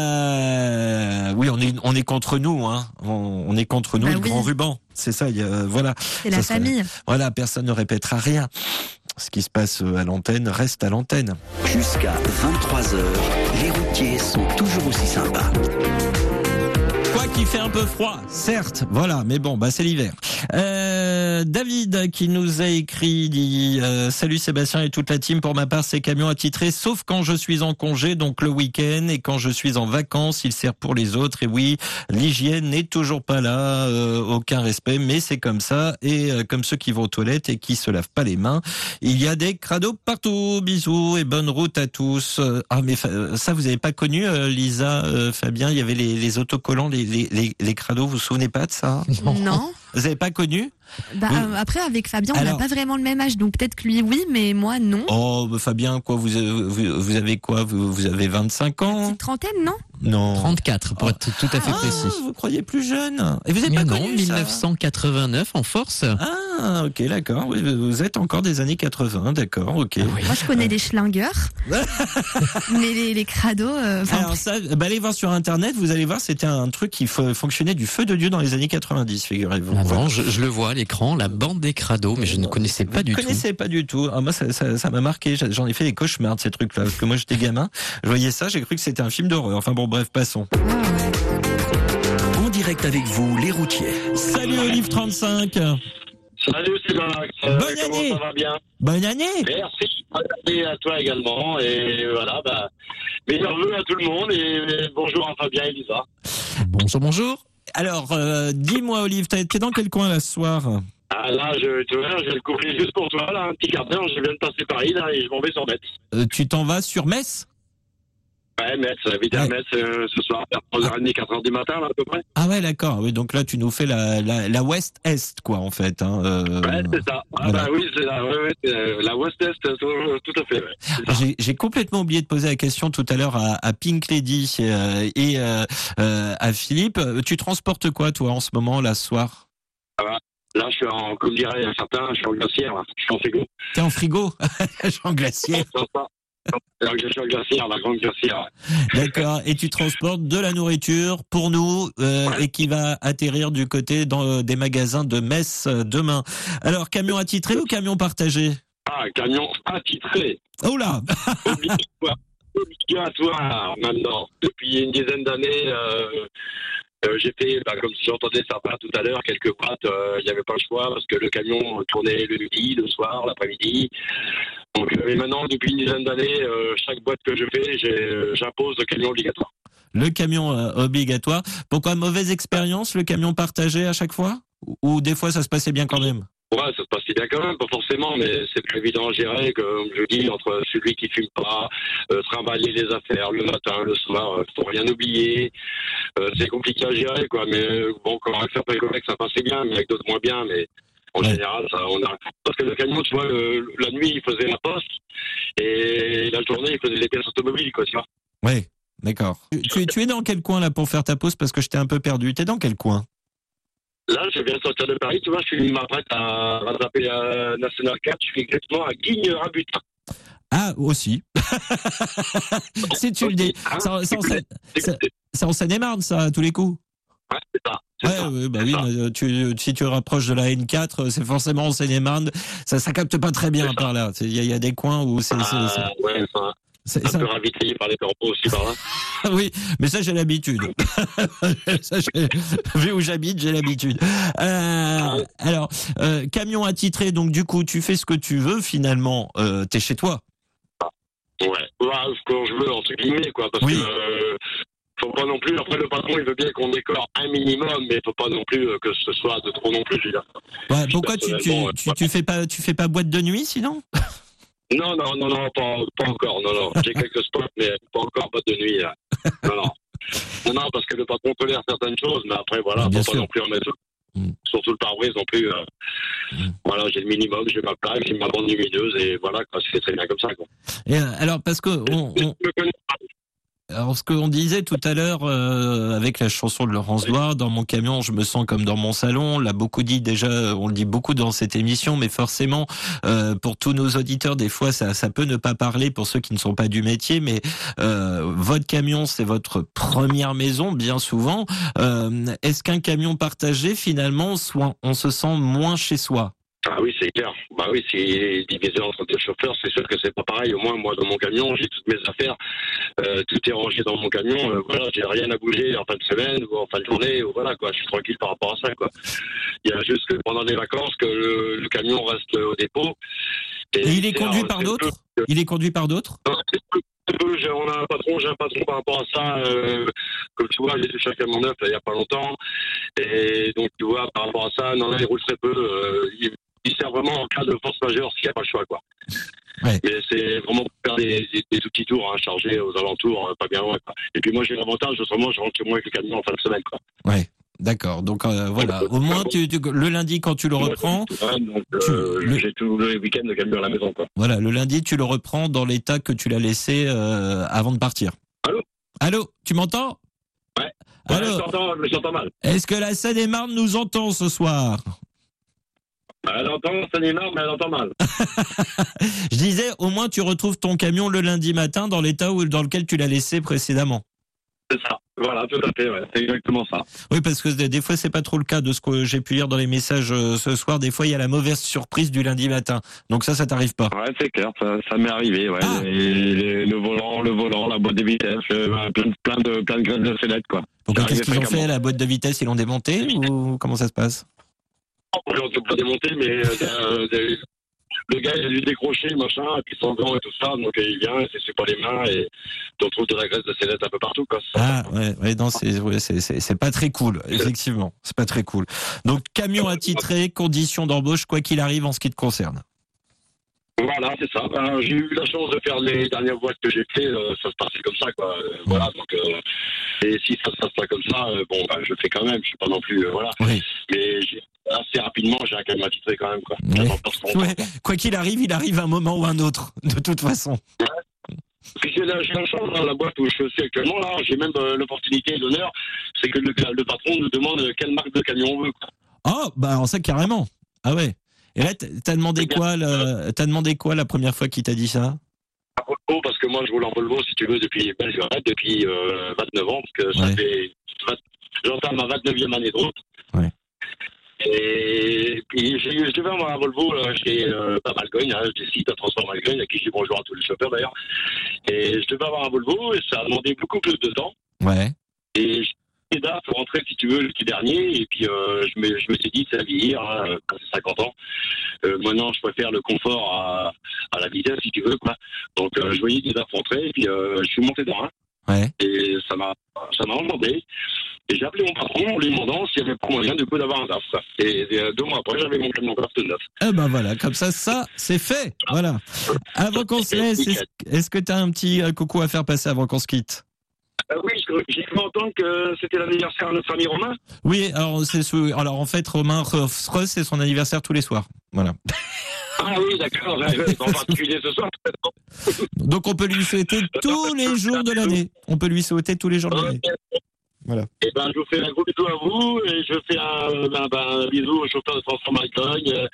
Euh, oui, on est, on est contre nous, hein. On, on est contre nous, Bah le oui. grand ruban. C'est ça, il y a- voilà. C'est la ça serait- famille. Voilà, personne ne répétera rien. Ce qui se passe à l'antenne reste à l'antenne. Jusqu'à 23h, les routiers sont toujours aussi sympas. Quoi qu'il fait un peu froid, certes, voilà, mais bon, bah c'est l'hiver. Euh, David qui nous a écrit dit euh, salut Sébastien et toute la team. Pour ma part, ces camions attitrés, sauf quand je suis en congé, donc le week-end, et quand je suis en vacances, il sert pour les autres. Et oui, l'hygiène n'est toujours pas là, euh, aucun respect, mais c'est comme ça. Et euh, comme ceux qui vont aux toilettes et qui se lavent pas les mains, il y a des crados partout. Bisous et bonne route à tous. Euh, Ah mais ça vous avez pas connu euh, Lisa, Fabien? Il y avait les autocollants, les, les, les, les crados. Vous vous souvenez pas de ça Non. Vous avez pas connu? Bah, Oui. euh, après, avec Fabien, on n'a pas vraiment le même âge, donc peut-être que lui, oui, mais moi, non. Oh, bah, Fabien, quoi, vous, avez- vous, vous avez quoi vous, vous avez 25 ans Petite trentaine, non? Non. 34 pour être tout à fait Ah, précis. vous croyez plus jeune Et vous êtes Mais pas non, connu, ça 1989 en force. Ah, ok, d'accord. Oui, vous êtes encore des années 80, d'accord, ok. Oui. Moi, je connais les schlingueurs, <laughs> mais les, les crados. euh, Alors ça, bah, allez voir sur internet, vous allez voir, c'était un truc qui fo- fonctionnait du feu de Dieu dans les années 90, figurez-vous. Ah Voilà. non, je, je le vois à l'écran, la bande des crados, mais je ne connaissais pas du Vous tout. connaissez pas du tout. Ah, moi, ça ça- ça m'a marqué. J'en ai fait des cauchemars de ces trucs-là. Parce que moi, j'étais gamin. Je voyais ça, j'ai cru que c'était un film d'horreur. Enfin bon, bref, passons. En direct avec vous, les routiers. Salut Olive 35. Salut Sébastien, Bonne comment année. ça va bien Bonne année. Merci, bonne année à toi également, et voilà, bah, meilleurs vœux à tout le monde, et bonjour à Fabien et Lisa. Bonjour, bonjour. Alors, euh, dis-moi Olive, t'es dans quel coin là ce soir? Ah là, je, tu vois, je vais le couvrir juste pour toi, là, un petit quart d'heure, je viens de passer Paris, là, et je m'en vais sur Metz. Euh, Tu t'en vas sur Metz? Ouais, Metz, à Ouais. Metz euh, ce soir, vers 3h30, 4h du matin, là, à peu près. Ah ouais, d'accord. Oui, donc là, tu nous fais la, la, la Ouest-Est, quoi, en fait. Hein, euh, Ouais, c'est ça. Ah voilà. bah oui, c'est la, ouais, euh, la West-Est, tout, tout à fait, ouais. J'ai complètement oublié de poser la question tout à l'heure à, à Pink Lady euh, et euh, euh, à Philippe. Tu transportes quoi, toi, en ce moment, là, ce soir? Là, je suis en, comme dirait certains, je suis en glacière. Je suis en frigo. T'es en frigo? <laughs> En glacier. La grande glacière. ouais. D'accord. Et tu transportes de la nourriture pour nous euh, Ouais. et qui va atterrir du côté dans, euh, des magasins de Metz euh, demain. Alors, camion attitré ou camion partagé? Ah, camion attitré. Oh là obligatoire, <laughs> obligatoire maintenant. Depuis une dizaine d'années, euh, euh, j'ai fait, bah, comme j'entendais certains tout à l'heure, quelques boîtes, euh, il n'y avait pas le choix parce que le camion tournait le midi, le soir, l'après-midi. Donc, euh, maintenant, depuis une dizaine d'années, chaque boîte que je fais, j'impose le camion obligatoire. Le camion obligatoire. Pourquoi mauvaise expérience, le camion partagé à chaque fois? Ou des fois ça se passait bien quand même? Ouais, ça se passait bien quand même, pas forcément, mais c'est plus évident à gérer, comme je dis, entre celui qui fume pas, euh, trimballer les affaires le matin, le soir, euh, faut rien oublier. Euh, c'est compliqué à gérer, quoi. Mais euh, bon, quand avec certains collègues, ça passait bien, mais avec d'autres moins bien, mais en Ouais. général, ça, on a. Parce que le camion, tu vois, le- la nuit, il faisait la poste, et la journée, il faisait les pièces automobiles, quoi, tu vois. Oui, d'accord. Tu, tu- tu es dans quel coin là pour faire ta pause Parce que je t'ai un peu perdu. T'es dans quel coin? Là, je viens de sortir de Paris, tu vois, je suis m'apprête à rattraper la National 4, je suis exactement à Guigne-Rabutin. Ah, aussi. <laughs> si tu le dis. C'est en- c'est en Seine-et-Marne, ça, à tous les coups Ouais, c'est ça. Ouais, ça. ouais, bah oui, ça. euh, tu, si tu rapproches de la N4, euh, c'est forcément en Seine-et-Marne. Ça, ça capte pas très bien par là. Il y, a- il y a des coins où c'est. Ah, ouais, enfin, c'est- un peu ravitaillé par les corbeaux aussi par là. <laughs> oui, mais ça j'ai l'habitude. <laughs> Vu où j'habite, j'ai l'habitude. Euh, alors, euh, camion attitré, donc du coup, tu fais ce que tu veux finalement. Euh, T'es chez toi. Ouais. Ouais, quand je veux, entre guillemets, quoi, parce Oui. que faut pas non plus, après le patron, il veut bien qu'on décore un minimum, mais faut pas non plus que ce soit de trop non plus, je veux dire. Ouais, pourquoi tu, tu, personnellement, ouais. tu, tu fais pas tu fais pas boîte de nuit sinon? <laughs> Non, non, non, non, pas, pas encore, non, non. J'ai quelques spots, mais pas encore, pas de nuit, là. Non, non. Non, non, parce que le patron tolère certaines choses, mais après, voilà, faut pas non plus en mettre. Mm. Surtout le pare-brise non plus. euh, Mm. Voilà, j'ai le minimum, j'ai ma plaque, j'ai ma bande lumineuse, et voilà, c'est très bien comme ça, quoi. Et, euh, Alors parce que on, on-. Alors ce qu'on disait tout à l'heure euh, avec la chanson de Laurence Doir, dans mon camion, je me sens comme dans mon salon. On l'a beaucoup dit déjà, on le dit beaucoup dans cette émission, mais forcément euh, pour tous nos auditeurs, des fois ça, ça peut ne pas parler pour ceux qui ne sont pas du métier, mais euh, votre camion c'est votre première maison bien souvent. Euh, Est-ce qu'un camion partagé finalement, soit on se sent moins chez soi? Ah oui, c'est clair. Bah oui, c'est divisé entre deux chauffeurs, c'est sûr que c'est pas pareil. Au moins, moi, dans mon camion, j'ai toutes mes affaires, euh, tout est rangé dans mon camion. euh, voilà, j'ai rien à bouger en fin de semaine ou en fin de journée. Ou voilà, quoi. Je suis tranquille par rapport à ça, quoi. Il y a juste que pendant les vacances que le, le camion reste au dépôt. Et il est c'est conduit un- par d'autres Il est conduit par d'autres On a un patron, j'ai un patron par rapport à ça. euh, comme tu vois, j'ai touché un camion neuf là, il y a pas longtemps. Et donc, tu vois, par rapport à ça, non, là, il roule très peu. euh, il, il sert vraiment en cas de force majeure s'il n'y a pas le choix, quoi. <laughs> Ouais. Mais c'est vraiment pour faire des, des, des tout petits tours, hein, chargés aux alentours, hein, pas bien loin, quoi. Et puis moi, j'ai l'avantage, autrement, je rentre chez moi avec le camion en fin de semaine, quoi. Ouais. D'accord. Donc euh, voilà. Au moins, tu, tu- le lundi quand tu le reprends, euh, le- j'ai tous les week-ends le camion à la maison, quoi. voilà, le lundi tu le reprends dans l'état que tu l'as laissé euh, avant de partir. Allô? Allô, tu m'entends? Ouais. Alors, je t'entends mal. est-ce que la Seine-et-Marne nous entend ce soir? Elle entend, c'est énorme, mais elle entend mal. <laughs> Je disais, au moins tu retrouves ton camion le lundi matin dans l'état où- dans lequel tu l'as laissé précédemment. C'est ça. Voilà, tout à fait, ouais. C'est exactement ça. Oui, parce que des fois c'est pas trop le cas de ce que j'ai pu lire dans les messages euh, ce soir. Des fois il y a la mauvaise surprise du lundi matin. Donc ça, ça t'arrive pas. Ouais, c'est clair, ça, ça m'est arrivé, ouais. Ah. Les- les- le volant, le volant, la boîte de vitesse, euh, plein, de- plein de, plein de graines de quoi. Donc Ça qu'est-ce qu'ils ont fait. La boîte de vitesse, ils l'ont démontée ou comment ça se passe? On peut pas démonter, mais euh, euh, le gars, il a dû décrocher, machin, et puis son gant et tout ça, donc euh, il vient, il s'essuie pas les mains, et tu retrouves de la graisse de sellette un peu partout, quoi. Ah ouais, ouais non, c'est ouais, c'est c'est c'est pas très cool, effectivement, c'est pas très cool. Donc camion attitré, conditions d'embauche quoi qu'il arrive en ce qui te concerne. Voilà, c'est ça. Ben, j'ai eu la chance de faire les dernières boîtes que j'ai fait, euh, ça se passait comme ça, quoi. Euh, Voilà, donc, euh, et si ça se passe pas comme ça, bon, ben, je le fais quand même, je suis pas non plus, voilà. Oui. Mais j'ai- assez rapidement, j'ai un camion attitré quand même, quoi. Ouais. Ouais, quoi qu'il arrive, il arrive un moment ou un autre, de toute façon. Puis j'ai la, la chance dans la boîte où je suis aussi actuellement, là, j'ai même euh, l'opportunité et l'honneur, c'est que le, le patron nous demande quelle marque de camion on veut. quoi. Oh, bah alors ça carrément. Ah ouais. Et là, t'as demandé quoi le- T'as demandé quoi la première fois qu'il t'a dit ça? À Volvo, parce que moi, je roule en Volvo, si tu veux, depuis lurette, depuis euh, 29 ans, parce que ça Ouais. fait. J'entame ma 29e année de route. Et puis, je devais avoir un Volvo là, chez euh, pas Malgogne, hein, des sites à transport Malgogne, à qui je dis bonjour à tous les chauffeurs d'ailleurs. Et je devais avoir un Volvo, et ça a demandé beaucoup plus de temps. Ouais. Et j'ai là pour rentrer, si tu veux, l'été dernier. Et puis, euh, je, me, je me suis dit, la vieillir, hein, quand c'est 50 ans. Euh, maintenant, je préfère le confort à, à la vitesse, si tu veux. Quoi. Donc, euh, je voyais des DAF rentrer. Et puis, euh, je suis monté dans un. Ouais. Et ça m'a ça m'a enchanté. Et j'ai appelé mon patron en lui demandant s'il n'y avait pas moyen du coup d'avoir un DAF. quoi. Et, euh, deux mois après, j'avais mon camion DAF de neuf. Eh ben voilà, comme ça, ça, c'est fait. Voilà. Avant qu'on se laisse, est-ce que t'as un petit euh, coucou à faire passer avant qu'on se quitte? Euh, oui, j'ai cru entendre que c'était l'anniversaire de notre ami Romain. Oui, alors c'est ce- alors en fait Romain Ruff, c'est son anniversaire tous les soirs. Voilà. <laughs> Ah oui, d'accord. En particulier ce soir. Donc on peut lui souhaiter tous les jours de l'année. On peut lui souhaiter tous les jours de l'année. Voilà. Et ben, je vous fais un gros bisou à vous et je fais un, ben, ben, un bisou au chauffeur de transport Malcogne, euh,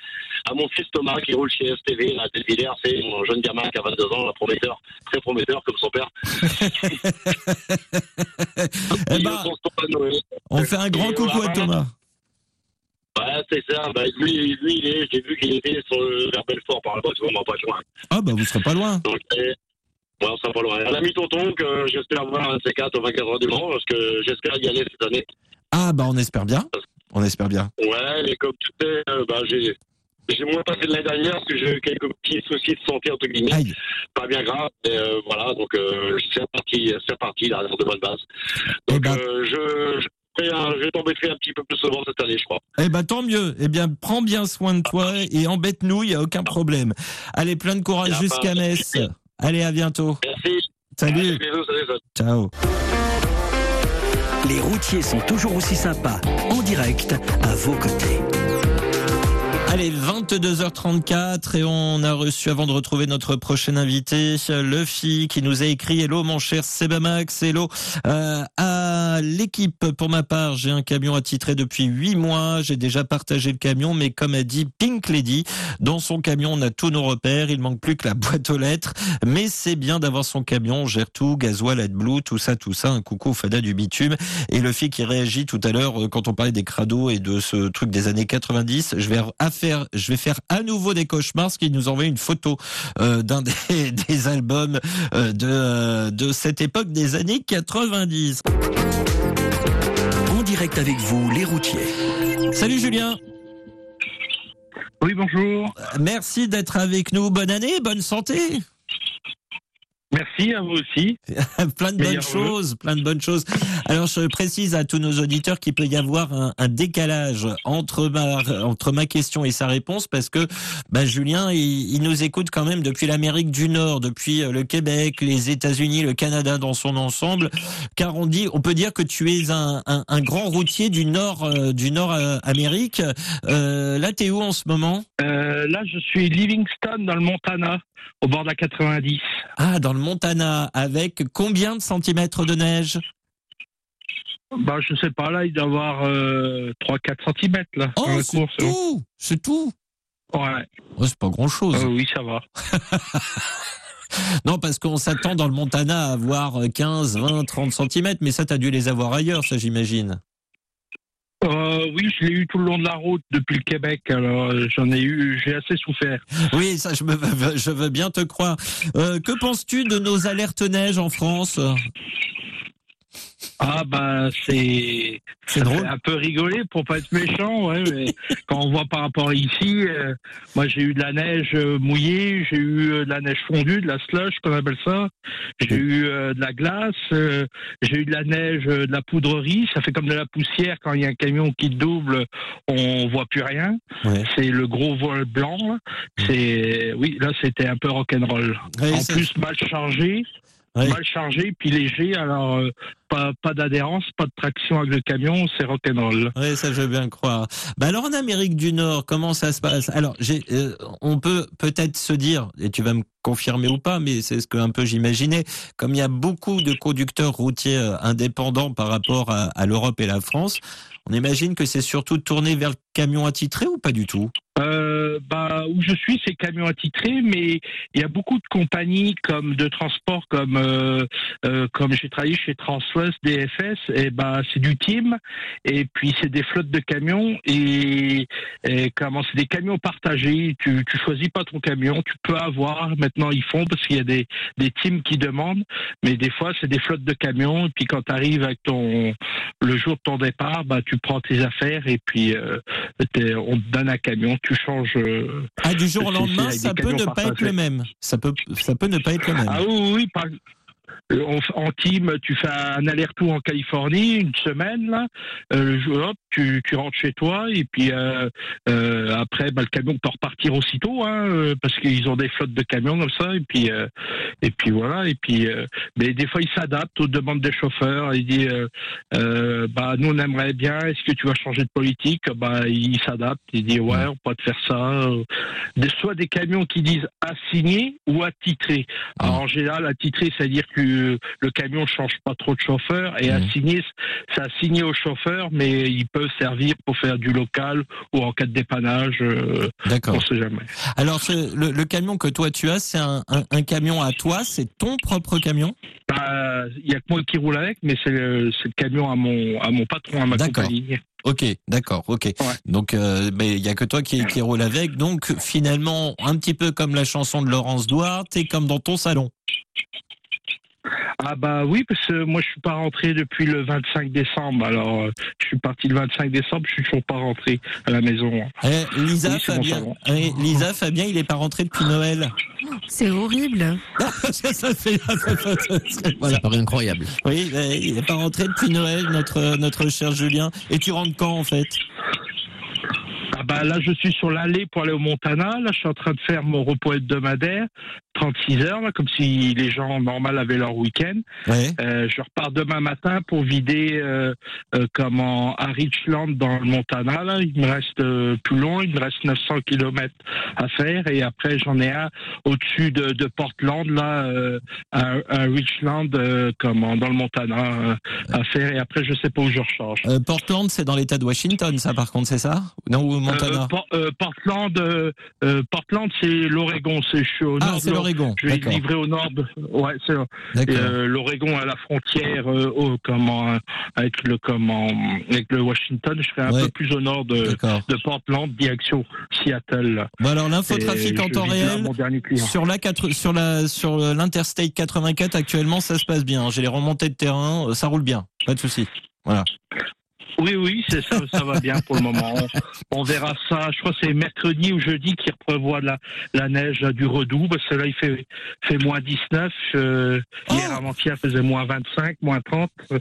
à mon fils Thomas qui roule chez STV, là, à Villers, c'est mon jeune gamin qui a 22 ans, un prometteur, très prometteur comme son père. <laughs> Eh Et ben, on fait un grand Et coucou à. Thomas. Ouais, c'est ça. Ben, lui, lui, il est, j'ai vu qu'il était sur le, vers Belfort par là-bas, tu vois, on m'a pas joint. Ah bah vous serez pas loin. Donc, euh, ouais, on sera pas loin. Un ami tonton que j'espère voir un de ces quatre au 24 heures du Mans, parce que j'espère y aller cette année. Ah bah on espère bien. On espère bien. Ouais, mais comme tu sais, euh, bah, j'ai, j'ai moins passé de l'année dernière parce que j'ai eu quelques petits soucis de santé, entre guillemets. Aïe. Pas bien grave, mais euh, voilà, donc euh, c'est reparti, c'est reparti, là, de bonnes bases. Donc, Eh ben- euh, je, je, ferai un- je vais t'embêter un petit peu plus souvent cette année, je crois. Eh ben tant mieux. Eh bien prends bien soin de toi et embête-nous, il y a aucun problème. Allez, plein de courage jusqu'à Metz. Allez, à bientôt. Merci. Salut. Allez, bisous, salut, salut. Ciao. Les routiers sont toujours aussi sympas en direct à vos côtés. Allez, 22h34 et on a reçu avant de retrouver notre prochain invité, Luffy, qui nous a écrit Hello mon cher Sebamax, hello euh, à l'équipe. Pour ma part, j'ai un camion attitré depuis 8 mois, j'ai déjà partagé le camion, mais comme a dit Pink Lady, dans son camion on a tous nos repères, il manque plus que la boîte aux lettres, mais c'est bien d'avoir son camion, on gère tout, gasoil, AdBlue, tout ça, tout ça, un coucou Fada du bitume. Et Luffy qui réagit tout à l'heure euh, quand on parlait des crados et de ce truc des années 90, je vais à faire, je vais faire à nouveau des cauchemars, parce qu'il nous envoie une photo euh, d'un des, <laughs> des albums euh, de, euh, de cette époque des années 90. En direct avec vous, les routiers. Salut Julien, Oui, bonjour. merci d'être avec nous. Bonne année, bonne santé. Merci à vous aussi. <laughs> plein de bonnes choses, plein de bonnes choses. Alors je précise à tous nos auditeurs qu'il peut y avoir un, un décalage entre ma, entre ma question et sa réponse parce que bah, Julien, il, il nous écoute quand même depuis l'Amérique du Nord, depuis euh, le Québec, les États-Unis, le Canada dans son ensemble, car on dit, on peut dire que tu es un, un, un grand routier du Nord, euh, du Nord euh, Amérique. Euh, là, t'es où en ce moment? Euh, là, je suis Livingston, dans le Montana, au bord de la 90. Ah, dans le Montana, avec combien de centimètres de neige? Bah, je sais pas, là, il doit y avoir euh, 3-4 cm, là, Oh, c'est hein. tout, c'est tout. Ouais, Oh, c'est pas grand-chose. Euh, oui, ça va. <laughs> Non, parce qu'on s'attend dans le Montana à avoir 15, 20, 30 centimètres, mais ça, t'as dû les avoir ailleurs, ça, j'imagine. Euh, oui, je l'ai eu tout le long de la route depuis le Québec, alors euh, j'en ai eu, j'ai assez souffert. Oui, ça, je, me, <laughs> je veux bien te croire. Euh, que penses-tu de nos alertes neige en France? Ah, bah, c'est. C'est drôle. un peu rigoler pour pas être méchant, ouais, mais <laughs> quand on voit par rapport à ici, euh, moi j'ai eu de la neige euh, mouillée, j'ai eu euh, de la neige fondue, de la slush qu'on appelle ça, j'ai eu euh, de la glace, euh, j'ai eu de la neige, de la poudrerie, ça fait comme de la poussière quand il y a un camion qui double, on voit plus rien. Ouais. C'est le gros voile blanc. C'est oui, là c'était un peu rock'n'roll. Ouais, en plus mal chargé, Mal chargé puis léger, alors euh, pas pas d'adhérence, pas de traction avec le camion, c'est rock'n'roll. Oui, ça je veux bien le croire. Bah alors en Amérique du Nord, comment ça se passe? Alors, euh, on peut peut-être se dire, et tu vas me confirmer ou pas, mais c'est ce que un peu j'imaginais, comme il y a beaucoup de conducteurs routiers euh, indépendants par rapport à, à l'Europe et la France, on imagine que c'est surtout tourné vers le camion attitré ou pas du tout? Euh, bah, où je suis, c'est camion attitré, mais il y a beaucoup de compagnies comme de transport, comme euh, euh, comme j'ai travaillé chez Transwest, DFS, et bah c'est du team, et puis c'est des flottes de camions et, et comment c'est des camions partagés. Tu tu choisis pas ton camion, tu peux avoir. Maintenant ils font parce qu'il y a des des teams qui demandent, mais des fois c'est des flottes de camions. Et puis quand tu arrives avec ton le jour de ton départ, bah tu prends tes affaires et puis euh, on te donne un camion, tu changes. euh, Ah, du jour au lendemain, ça peut ne pas être le même. Ça peut, ça peut ne pas être le même. Ah oui, oui, oui, par- En, en team, tu fais un aller-retour en Californie, une semaine, là. Euh, hop, tu, tu rentres chez toi, et puis euh, euh, après, bah, le camion peut repartir aussitôt, hein, euh, parce qu'ils ont des flottes de camions comme ça, et puis, euh, et puis voilà, et puis, euh, mais des fois, ils s'adaptent aux demandes des chauffeurs. Ils disent, euh, euh, bah, nous, on aimerait bien, est-ce que tu vas changer de politique? Bah, ils s'adaptent, ils disent, ouais, on peut te faire ça. euh. Soit des camions qui disent assigné ou attitré. Alors, en général, attitré, c'est-à-dire que le camion ne change pas trop de chauffeur, et assigné, c'est assigné au chauffeur, mais il peut servir pour faire du local ou en cas de dépannage, euh, D'accord. on sait jamais. Alors, ce- le, le camion que toi tu as, c'est un, un- un camion à toi, c'est ton propre camion? Bah, Il y a que moi qui roule avec, mais c'est le, camion à mon, à mon patron, à ma D'accord. compagnie. Ok, d'accord, ok. Donc, euh, mais il y a que toi qui, qui roule avec. Donc, finalement, un petit peu comme la chanson de Laurence Douard, t'es comme dans ton salon. Ah bah oui, parce que moi je suis pas rentré depuis le 25 décembre. Alors euh, je suis parti le 25 décembre, je suis toujours pas rentré à la maison. Eh, Lisa, Oui, Fabien, eh, Lisa, Fabien, il est pas rentré depuis Noël. C'est horrible. <laughs> ça, ça fait, voilà. Incroyable. Oui, mais il est pas rentré depuis Noël, notre notre cher Julien. Et tu rentres quand en fait? Ah bah là je suis sur l'allée pour aller au Montana. Là je suis en train de faire mon repos hebdomadaire, 36 heures là, comme si les gens normal avaient leur week-end. Ouais. Euh, je repars demain matin pour vider euh, euh, comment à Richland dans le Montana. Là, il me reste euh, plus long, il me reste 900 km à faire et après j'en ai un au-dessus de, de Portland là, euh, à, à Richland, euh, comment dans le Montana euh, à faire et après je sais pas où je recharge. Euh, Portland, c'est dans l'État de Washington, ça, par contre, c'est ça? Non, ou Montana? Euh, Por- Portland, Portland, c'est l'Oregon. C'est au Ah, l'Oregon, Je vais livrer au nord. de- Ouais, c'est euh, l'Oregon à la frontière euh, au- comment euh, avec le comment avec le Washington. Je serai un Ouais. peu plus au nord de, de Portland, direction Seattle. Bon alors l'infotrafic en temps réel sur la 4 sur la sur l'interstate 84 actuellement ça se passe bien. J'ai les remontées de terrain, ça roule bien, pas de souci. Voilà. Oui, oui, c'est ça, ça va bien pour le moment. On, on verra ça. Je crois que c'est mercredi ou jeudi qui reprévoit la, la neige là, du redoux. Parce que là, il fait, fait moins 19. Euh, Hier, Oh avant-hier, il faisait moins 25, moins 30. Euh,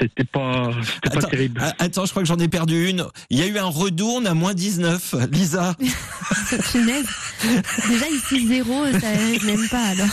C'était pas, c'était pas terrible. attends, je crois que j'en ai perdu une. Il y a eu un redoux, on a moins 19. Lisa. <laughs> Déjà ici zéro, ça même pas alors.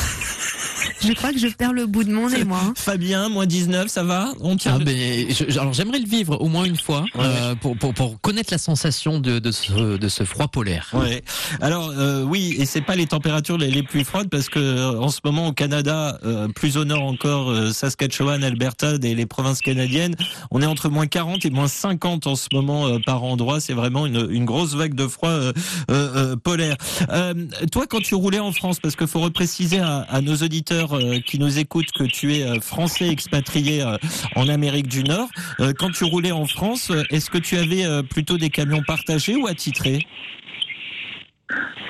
Je crois que je perds le bout de mon nez moi. hein. Fabien, moins 19, ça va? On tient Ah le- ben, je- alors j'aimerais le vivre au moins une fois euh, pour, pour, pour connaître la sensation de, de, ce, de ce froid polaire. Ouais. Alors euh, oui, et c'est pas les températures les, les plus froides parce que euh, en ce moment au Canada, euh, plus au nord encore, euh, Saskatchewan, Alberta, et les provinces canadiennes, on est entre moins 40 et moins 50 en ce moment euh, par endroit. C'est vraiment une, une grosse vague de froid euh, euh, euh, polaire. Euh, toi, quand tu roulais en France, parce qu'il faut repréciser à, à nos auditeurs euh, qui nous écoutent que tu es euh, français expatrié euh, en Amérique du Nord, quand tu roulais en France, est-ce que tu avais plutôt des camions partagés ou attitrés?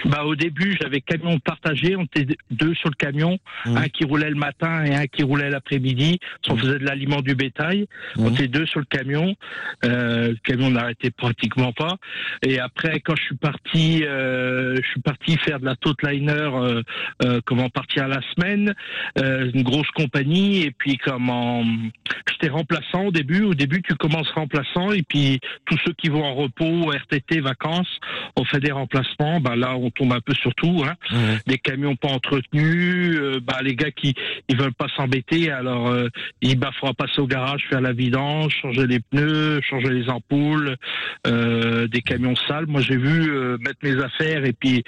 Bah, au début, j'avais camion partagé. On était deux sur le camion. Mhm. Un qui roulait le matin et un qui roulait l'après-midi. On Mhm. faisait de l'aliment du bétail. On Mhm. était deux sur le camion. Euh, le camion n'arrêtait pratiquement pas. Et après, quand je suis parti, euh, je suis parti faire de la totliner, euh, euh, comment partir à la semaine, une grosse compagnie. Et puis, comment j'étais remplaçant au début. Au début, tu commences remplaçant. Et puis, tous ceux qui vont en repos, RTT, vacances, on fait des remplacements. Bah là, on tombe un peu sur tout. Hein des camions pas entretenus, euh, bah les gars qui ils veulent pas s'embêter, alors euh, il bah faudra passer au garage, faire la vidange, changer les pneus, changer les ampoules, euh, des camions sales. Moi j'ai vu euh, mettre mes affaires et puis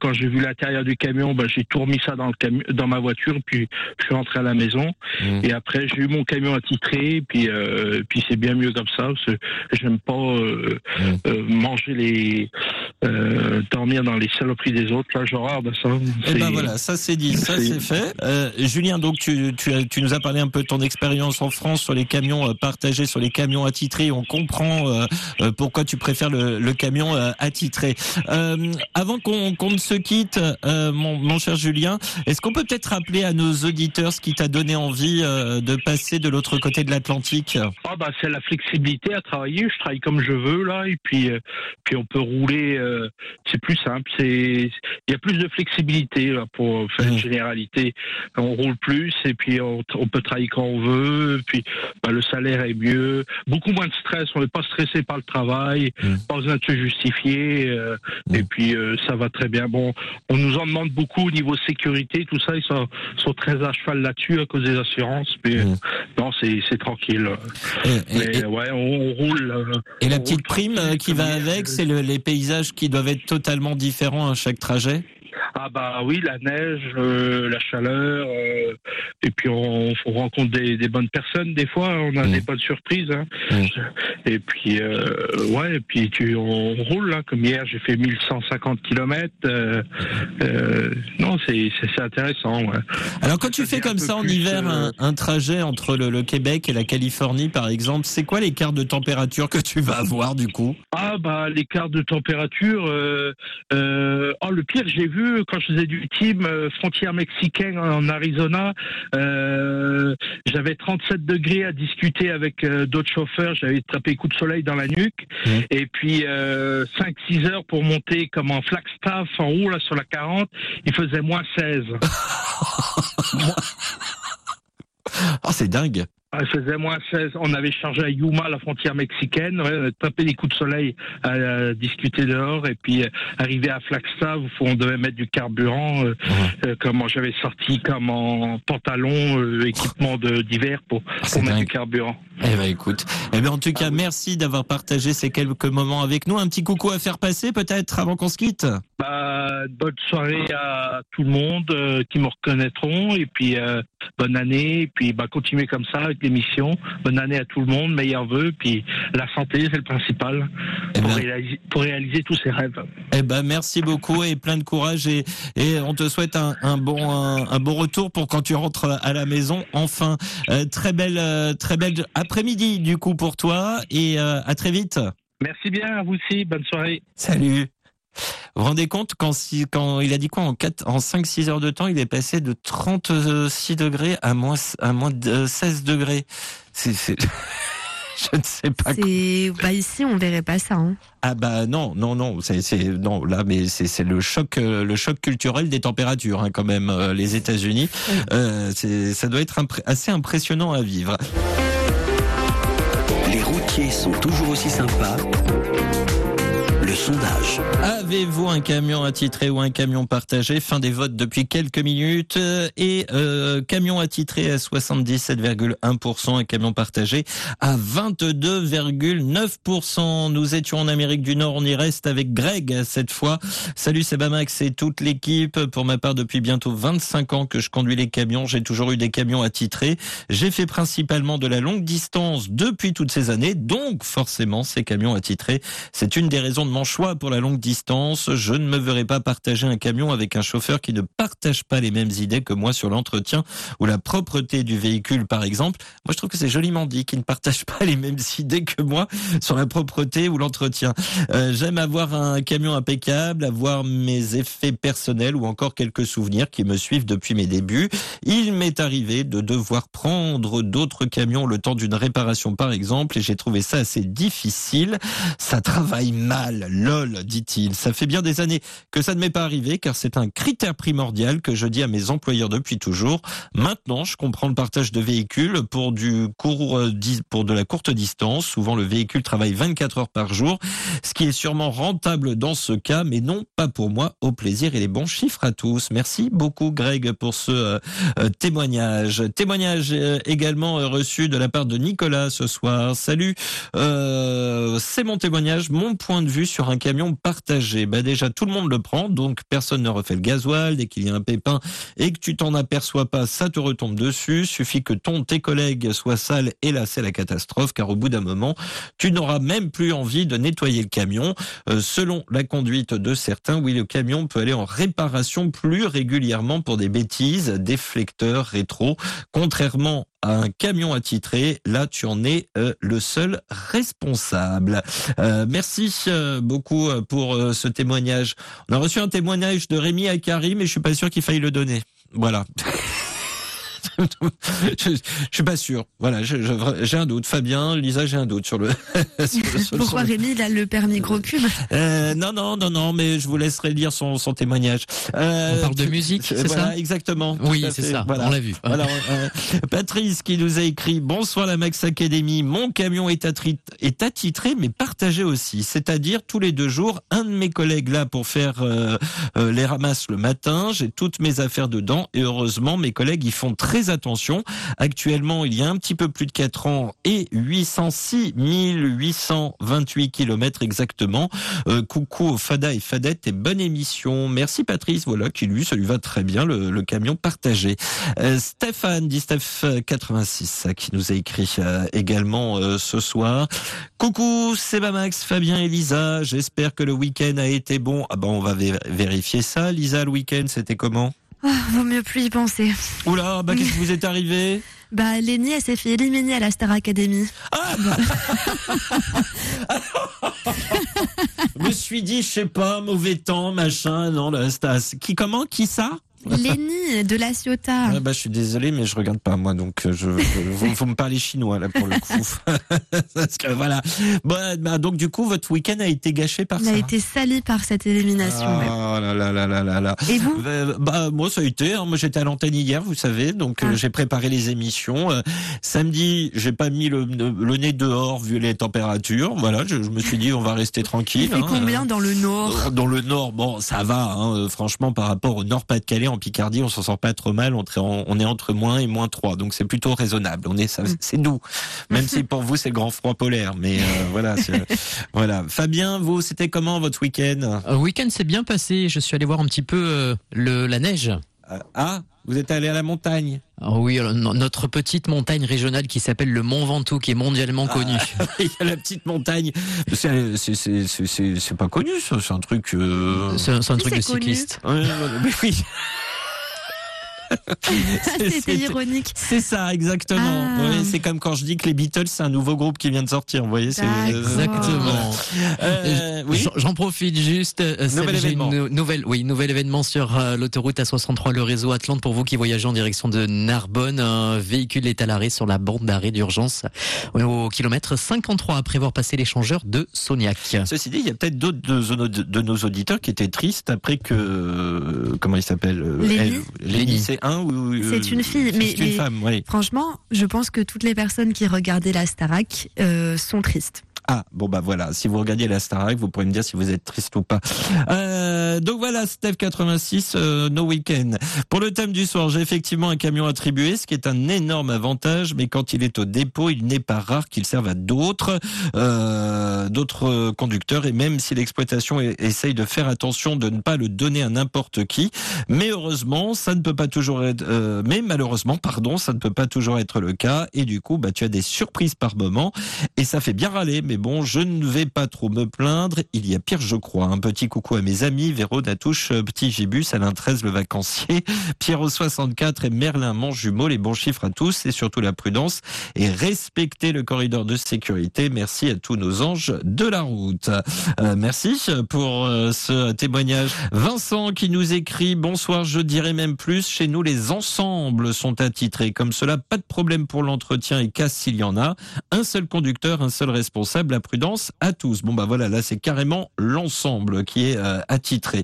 quand j'ai vu l'intérieur du camion, bah j'ai tout remis ça dans le camion, dans ma voiture, puis je suis rentré à la maison Mhm. et après j'ai eu mon camion attitré, puis puis c'est bien mieux comme ça parce que j'aime pas euh, manger les dormir dans les saloperies des autres. Là, je regarde ça. Eh ben voilà, ça c'est dit, ça c'est- fait. Euh, Julien, donc tu, tu, as- tu nous as parlé un peu de ton expérience en France sur les camions euh, partagés, sur les camions attitrés. On comprend euh, pourquoi tu préfères le, le camion attitré. Euh, avant qu'on ne se quitte, mon, mon cher Julien, est-ce qu'on peut peut-être rappeler à nos auditeurs ce qui t'a donné envie de passer de l'autre côté de l'Atlantique? Ah bah c'est la flexibilité à travailler. Je travaille comme je veux là, et puis puis on peut rouler. c'est plus simple. C'est il y a plus de flexibilité là, pour faire une généralité. On roule plus et puis on, on peut travailler quand on veut. Puis bah, le salaire est mieux, beaucoup moins de stress. On n'est pas stressé par le travail, Mhm. pas besoin de se justifier. euh. Et puis euh, ça va très bien. Bon, on nous en demande beaucoup au niveau sécurité, tout ça. Ils sont, sont très à cheval là-dessus à cause des assurances. Mais non, c'est tranquille. et, et- Mais ouais, on, on roule. euh, et la petite prime qui va avec, c'est le- les paysages qui doivent être totalement différents à chaque trajet? Ah bah oui, la neige, euh, la chaleur, euh, et puis on, on rencontre des, des bonnes personnes des fois, on a Mm. des bonnes surprises. Hein. Mm. Et puis euh, ouais, et puis tu, on roule là, comme hier j'ai fait 1150 km. Non, c'est intéressant. Ouais. Alors quand tu fais comme ça en hiver un, un trajet entre le, le Québec et la Californie par exemple, c'est quoi l'écart de température que tu vas avoir du coup? Ah bah l'écart de température. Euh, euh, oh le pire j'ai vu quand je faisais du team euh, frontière mexicaine en Arizona. Euh, j'avais 37 degrés à discuter avec euh, d'autres chauffeurs. J'avais tapé coup de soleil dans la nuque. Et puis euh, 5-6 heures pour monter comme en Flagstaff en haut là sur la 40. Il faisait moins 16. Oh <laughs> c'est dingue Ah, Il faisait moins 16. On avait chargé à Yuma, la frontière mexicaine. Ouais, a tapé des coups de soleil à, euh, discuter dehors. Et puis, euh, arrivé à Flagstaff, où on devait mettre du carburant. euh, euh, comment j'avais sorti comme en pantalon, euh, équipement d'hiver pour, mettre du carburant. Eh ben écoute, eh ben en tout cas merci d'avoir partagé ces quelques moments avec nous. Un petit coucou à faire passer peut-être avant qu'on se quitte? Bah, bonne soirée à tout le monde euh, qui me reconnaîtront. Et puis, euh, bonne année. Et puis, bah, continuez comme ça avec Bonne année à tout le monde. Meilleurs vœux. Puis, la santé, c'est le principal Eh pour, ben, réaliser, pour réaliser tous ses rêves. eh ben merci beaucoup et plein de courage et, et on te souhaite un, un bon un, un bon retour pour quand tu rentres à la maison. Enfin, Euh, très belle euh, très belle après-midi du coup pour toi et euh, à très vite. Merci bien à vous aussi. Bonne soirée. Salut. Vous vous rendez compte quand, si, quand il a dit quoi en, 4, en 5-6 heures de temps, il est passé de 36 degrés à moins, à moins de 16 degrés. C'est, c'est... <laughs> Je ne sais pas. Bah ici on verrait pas ça. Hein. Ah bah non, non, non, c'est non là, mais c'est le choc, euh, le choc culturel des températures hein, quand même. euh, les États-Unis, Euh, ça doit être impré- assez impressionnant à vivre. Les routiers sont toujours aussi sympas. Sondage. Avez-vous un camion attitré ou un camion partagé? Fin des votes depuis quelques minutes. Et euh, camion attitré à 77,1%, un camion partagé à 22,9%. Nous étions en Amérique du Nord, on y reste avec Greg cette fois. Salut Sebamax et toute l'équipe. Pour ma part, depuis bientôt 25 ans que je conduis les camions, j'ai toujours eu des camions attitrés. J'ai fait principalement de la longue distance depuis toutes ces années, donc forcément ces camions attitrés, c'est une des raisons de mon choix pour la longue distance. Je ne me verrai pas partager un camion avec un chauffeur qui ne partage pas les mêmes idées que moi sur l'entretien ou la propreté du véhicule, par exemple. Moi, je trouve que c'est joliment dit qu'il ne partage pas les mêmes <laughs> idées que moi sur la propreté ou l'entretien. Euh, J'aime avoir un camion impeccable, avoir mes effets personnels ou encore quelques souvenirs qui me suivent depuis mes débuts. Il m'est arrivé de devoir prendre d'autres camions le temps d'une réparation, par exemple, et j'ai trouvé ça assez difficile. Ça travaille mal, lol, dit-il. Ça fait bien des années que ça ne m'est pas arrivé, car c'est un critère primordial que je dis à mes employeurs depuis toujours. Maintenant, je comprends le partage de véhicules pour du court, euh, pour de la courte distance. Souvent, le véhicule travaille 24 heures par jour, ce qui est sûrement rentable dans ce cas, mais non pas pour moi. Au plaisir et les bons chiffres à tous. Merci beaucoup, Greg, pour ce euh, euh, témoignage. Témoignage également reçu de la part de Nicolas ce soir. Salut. C'est mon témoignage, mon point de vue sur un camion partagé. Bah déjà, tout le monde le prend, donc personne ne refait le gasoil. Dès qu'il y a un pépin et que tu t'en aperçois pas, ça te retombe dessus. Suffit que ton, tes collègues soient sales et là, c'est la catastrophe, car au bout d'un moment, tu n'auras même plus envie de nettoyer le camion. Euh, selon la conduite de certains, oui, le camion peut aller en réparation plus régulièrement pour des bêtises, déflecteurs, rétro. Contrairement un camion attitré, là, tu en es euh, le seul responsable. Euh, merci euh, beaucoup euh, pour euh, ce témoignage. On a reçu un témoignage de Rémi Akari, mais je suis pas sûr qu'il faille le donner. Voilà. <laughs> <laughs> je, je suis pas sûr. Voilà, j'ai un doute. Fabien, Lisa, j'ai un doute sur le. <laughs> sur le- sur le- Pourquoi Rémi il a le permis gros cube euh, non, non, non, non, mais je vous laisserai lire son, son témoignage. Euh, On parle de musique, c'est voilà, ça Exactement. Oui, c'est ça, Voilà. on l'a vu. Voilà, euh, Patrice qui nous a écrit Bonsoir la Max Academy. Mon camion est, est attitré mais partagé aussi. C'est-à-dire tous les deux jours, un de mes collègues là pour faire euh, euh, les ramasses le matin. J'ai toutes mes affaires dedans et heureusement mes collègues y font très attention. Actuellement, il y a un petit peu plus de 4 ans et 806 828 kilomètres exactement. Euh, coucou Fada et Fadette et bonne émission. Merci Patrice, voilà, qui lui, ça lui va très bien, le, camion partagé. Euh, Stéphane, dit Steph 86, qui nous a écrit euh, également ce soir. Coucou, c'est Max, Fabien et Lisa. J'espère que le week-end a été bon. Ah ben, on va vé- vérifier ça. Lisa, le week-end, c'était comment? Ah, Vaut mieux plus y penser. Oula, bah, qu'est-ce qui vous est arrivé? <laughs> Bah Lénie elle s'est fait éliminer à la Star Academy. <laughs> Je me suis dit, je sais pas, mauvais temps, machin, non, là, Stas. Qui, comment, qui ça? Lénie de la Ciotat. Ah bah, je suis désolé, mais je regarde pas moi, donc euh, je, je- vous, <laughs> vous me parlez chinois là pour le coup. <laughs> Parce que voilà. Bon, bah, donc du coup, votre week-end a été gâché par Il ça. a été sali par cette élimination. Oh là là là là là. Et vous Euh, Bah moi ça a été. hein. Moi j'étais à l'antenne hier, vous savez, donc euh, Ah. j'ai préparé les émissions. Euh, samedi, j'ai pas mis le, le nez dehors vu les températures. Voilà, je, je me suis dit on va rester tranquille. Il fait hein. combien dans le Nord? Dans le nord, bon, ça va. Hein, euh, franchement, par rapport au nord-Pas-de-Calais, en Picardie, on s'en sort pas trop mal. On, est entre moins et moins 3, donc c'est plutôt raisonnable. On est, ça- c'est doux, même <laughs> si pour vous c'est le grand froid polaire. Mais euh, <laughs> voilà, voilà. Fabien, vous, c'était comment votre week-end? Le week-end s'est bien passé. Je suis allé voir un petit peu euh, le, la neige. Euh, Ah, vous êtes allé à la montagne Ah oui, notre petite montagne régionale qui s'appelle le Mont Ventoux, qui est mondialement connue. <laughs> Il y a la petite montagne. C'est c'est- c'est- c'est- c'est- c'est pas connu, ça. C'est un truc. euh, C'est un, c'est un Oui, truc de connu. cycliste. ouais, ouais, <laughs> mais oui. C'était C'était- ironique. C'est ça, exactement. Ah. Oui, c'est comme quand je dis que les Beatles, c'est un nouveau groupe qui vient de sortir. Vous voyez, c'est D'accord. Exactement. Euh, oui. J'en- profite juste. euh, Nouvel événement. une nou- nouvelle, oui, nouvel événement sur euh, l'autoroute A63, le réseau Atlante pour vous qui voyagez en direction de Narbonne. Un véhicule est à l'arrêt sur la bande d'arrêt d'urgence au kilomètre 53 après avoir passé l'échangeur de Soniac. Ceci dit, il y a peut-être d'autres de, de- de nos auditeurs qui étaient tristes après que euh, comment il s'appelle euh, C'est un ou euh, C'est une fille, mais- une mais- femme, oui. Franchement, je pense que toutes les personnes qui regardaient la Starac euh, sont tristes. Ah, bon bah voilà, si vous regardiez la Starac, vous pourrez me dire si vous êtes triste ou pas. Euh, donc voilà, Steph 86, euh, No Weekend. Pour le thème du soir, j'ai effectivement un camion attribué, ce qui est un énorme avantage, mais quand il est au dépôt, il n'est pas rare qu'il serve à d'autres, euh, euh, conducteurs, et même si l'exploitation essaye de faire attention de ne pas le donner à n'importe qui, mais heureusement, ça ne peut pas toujours être, euh, mais malheureusement, pardon, ça ne peut pas toujours être le cas, et du coup, bah, tu as des surprises par moment, et ça fait bien râler, mais bon, je ne vais pas trop me plaindre. Il y a pire, je crois. Un petit coucou à mes amis, Véro Natouche, euh, Petit Gibus, Alain 13, le vacancier, <laughs> Pierrot 64 et Merlin, mon jumeau. Les bons chiffres à tous et surtout la prudence et respecter le corridor de sécurité. Merci à tous nos anges de la route. Euh, merci pour euh, ce témoignage. Vincent qui nous écrit bonsoir, je dirais même plus. Chez nous, les ensembles sont attitrés. Comme cela, pas de problème pour l'entretien et casse s'il y en a. Un seul conducteur, un seul responsable. La prudence à tous. Bon bah voilà, là c'est carrément l'ensemble qui est attitré.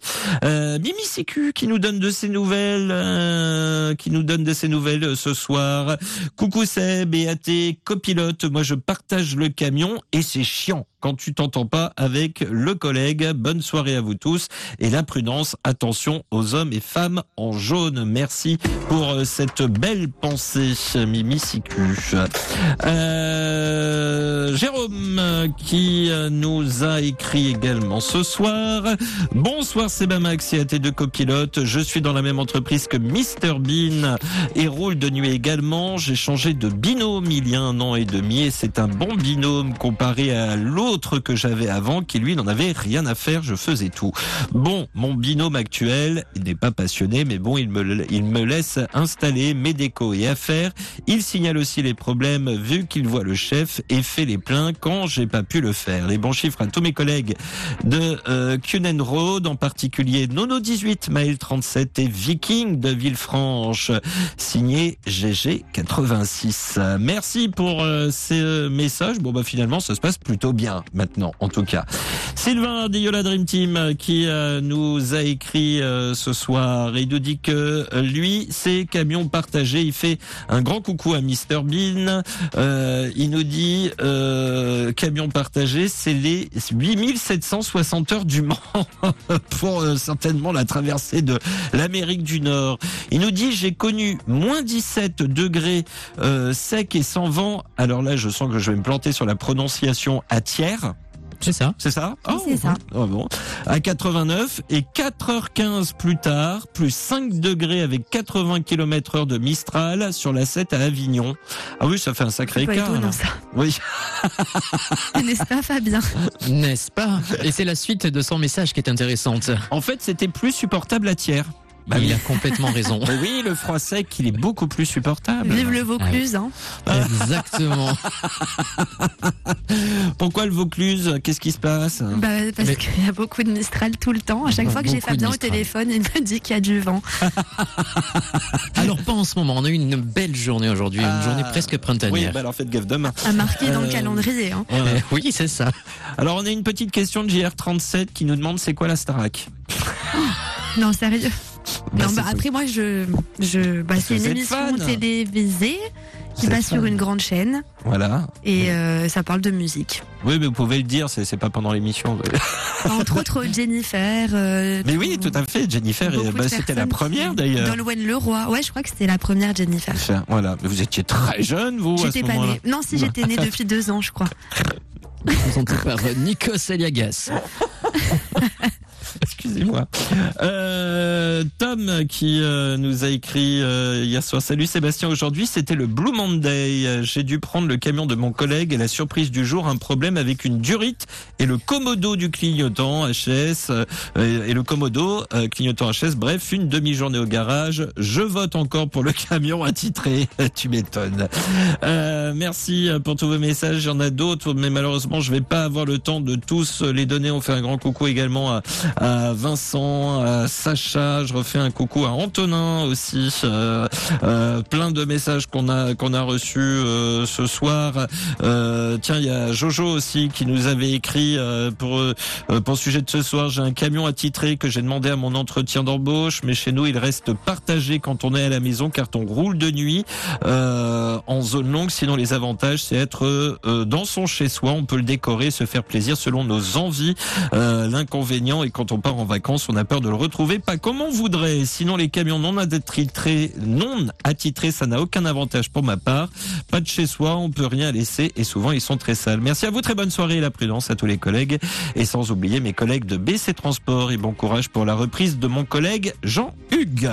Euh, Mimi Sécu qui nous donne de ses nouvelles, euh, qui nous donne de ses nouvelles euh, ce soir. Coucou Seb, BAT, copilote. Moi je partage le camion et c'est chiant quand tu t'entends pas avec le collègue. Bonne soirée à vous tous et la prudence. Attention aux hommes et femmes en jaune. Merci pour euh, cette belle pensée, Mimi Sicu. Euh, Jérôme qui euh, nous a écrit également ce soir. Bonsoir Sebamax et à tes deux copilotes. Je suis dans la même entreprise que Mr Bean et roule de nuit également. J'ai changé de binôme il y a un an et demi et c'est un bon binôme comparé à l'autre que j'avais avant qui lui n'en avait rien à faire. Je faisais tout. Bon, mon binôme actuel, il n'est pas passionné, mais bon, il me, il laisse installer mes décos et affaires. Il signale aussi les problèmes vu qu'il voit le chef et fait les pleins quand j'ai pas pu le faire. Les bons chiffres à tous mes collègues de euh, Road, en particulier Nono 18, Maël 37 et Viking de Villefranche, signé GG 86. Euh, Merci pour euh, ces messages. Bon bah finalement ça se passe plutôt bien maintenant en tout cas. Sylvain d'Iola Dream Team qui euh, nous a écrit euh, ce soir il nous dit que lui c'est camion partagé. Il fait un grand coucou à Mr Bean. Euh, il nous dit euh, camion partagé, c'est les 8760 heures du Mans <laughs> pour euh, certainement la traversée de l'Amérique du Nord. Il nous dit j'ai connu moins 17 degrés euh, sec et sans vent. Alors là, je sens que je vais me planter sur la prononciation à C'est ça. C'est ça Oui, c'est ça. oh bon. À 89 et 4h15 plus tard, plus 5 degrés avec 80 km heure de Mistral sur la 7 à Avignon. Ah oui, ça fait un sacré écart. étonnant ça. Oui. <laughs> N'est-ce pas Fabien <laughs> N'est-ce pas? Et c'est la suite de son message qui est intéressante. En fait, c'était plus supportable à tiers. Bah il oui. a complètement raison. Mais <laughs> oui, le froid sec, il est beaucoup plus supportable. Vive le Vaucluse. Hein. Exactement. <laughs> Pourquoi le Vaucluse? Qu'est-ce qui se passe? Bah, parce Mais- qu'il y a beaucoup de Mistral tout le temps. À chaque fois que j'ai Fabien au téléphone, il me dit qu'il y a du vent. <laughs> Alors pas en ce moment. On a eu une belle journée aujourd'hui, une Ah. journée presque Oui, printanière. bah alors faites gaffe demain. À marquer dans le Euh, calendrier. Hein. Euh, oui, c'est ça. Alors on a une petite question de JR37 qui nous demande c'est quoi la Starac? Non, sérieux. Non, bah, après, moi, je. je bah, c'est une émission fan. télévisée qui passe sur une grande chaîne Voilà. et euh, ça parle de musique. Oui, mais vous pouvez le dire, c'est c'est pas pendant l'émission. <laughs> Entre autres, Jennifer. euh, Mais oui, tout à fait. Jennifer, bah, c'était la première d'ailleurs. Nolwenn Leroy. Ouais, je crois que c'était la première Jennifer. Enfin, Voilà. Mais vous étiez très jeune, vous, J'étais pas née. Non, si j'étais née <laughs> depuis deux ans, je crois. Présenté par Nikos Aliagas. <laughs> excusez-moi. Euh, Tom qui euh, nous a écrit euh, hier soir. Salut Sébastien, aujourd'hui c'était le Blue Monday. J'ai dû prendre le camion de mon collègue et la surprise du jour, un problème avec une durite et le commodo du clignotant HS euh, et le commodo euh, clignotant HS. Bref, une demi-journée au garage. Je vote encore pour le <laughs> camion attitré. <laughs> tu m'étonnes. Euh, merci pour tous vos messages. Il y en a d'autres, mais malheureusement, je vais pas avoir le temps de tous les donner. On fait un grand coucou également à, à Vincent, à Sacha. Je refais un coucou à Antonin aussi. Euh, euh, plein de messages qu'on a qu'on a reçus euh, ce soir. Tiens, il y a Jojo aussi qui nous avait écrit pour pour le sujet de ce soir. J'ai un camion attitré que j'ai demandé à mon entretien d'embauche, mais chez nous, il reste partagé quand on est à la maison car on roule de nuit en zone longue. Sinon, les avantages, c'est être dans son chez-soi. On peut le décorer, se faire plaisir selon nos envies. L'inconvénient est quand on part en vacances, on a peur de le retrouver pas comme on voudrait. Sinon, les camions non attitrés, non attitrés, ça n'a aucun avantage pour ma part. Pas de chez soi, on peut rien laisser et souvent ils sont très sales. Merci à vous, très bonne soirée et la prudence à tous les collègues et sans oublier mes collègues de BC Transport et bon courage pour la reprise de mon collègue Jean-Hugues.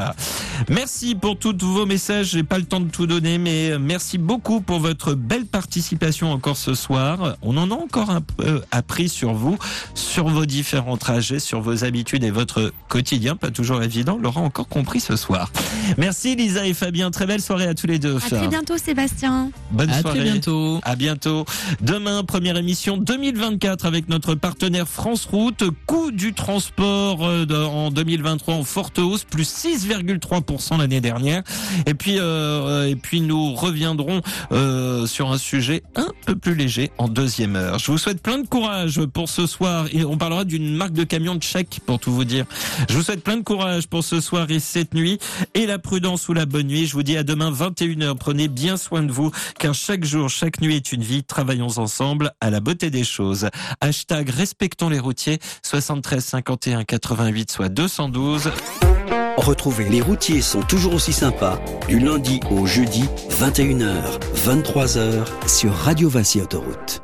Merci pour tous vos messages. J'ai pas le temps de tout donner, mais merci beaucoup pour votre belle participation encore ce soir. On en a encore un peu appris sur vous, sur vos différents trajets, sur vos habitudes et votre quotidien. Pas toujours évident. L'aura encore compris ce soir. Merci Lisa et Fabien. Très belle soirée à tous les deux. À très bientôt, Sébastien. Bonne À soirée. très bientôt. À bientôt. Demain, première émission 2024 avec notre partenaire France Route. Coût du transport euh, en 2023 en forte hausse, plus 6,3% l'année dernière. Et puis, euh, et puis nous reviendrons euh, sur un sujet un peu plus léger en deuxième heure. Je vous souhaite plein de courage pour ce soir. Et on parlera d'une marque de camion de chèque pour tout vous dire. Je vous souhaite plein de courage pour ce soir et cette nuit et la prudence ou la bonne nuit. Je vous dis à demain 21h. Prenez bien soin de vous car chaque jour, chaque nuit est une vie. Travaillons ensemble à la beauté des choses. Hashtag respectons les routiers 73 51 88 soit 212. Retrouvez Les routiers sont toujours aussi sympas du lundi au jeudi 21h, 23h sur Radio Vinci Autoroute.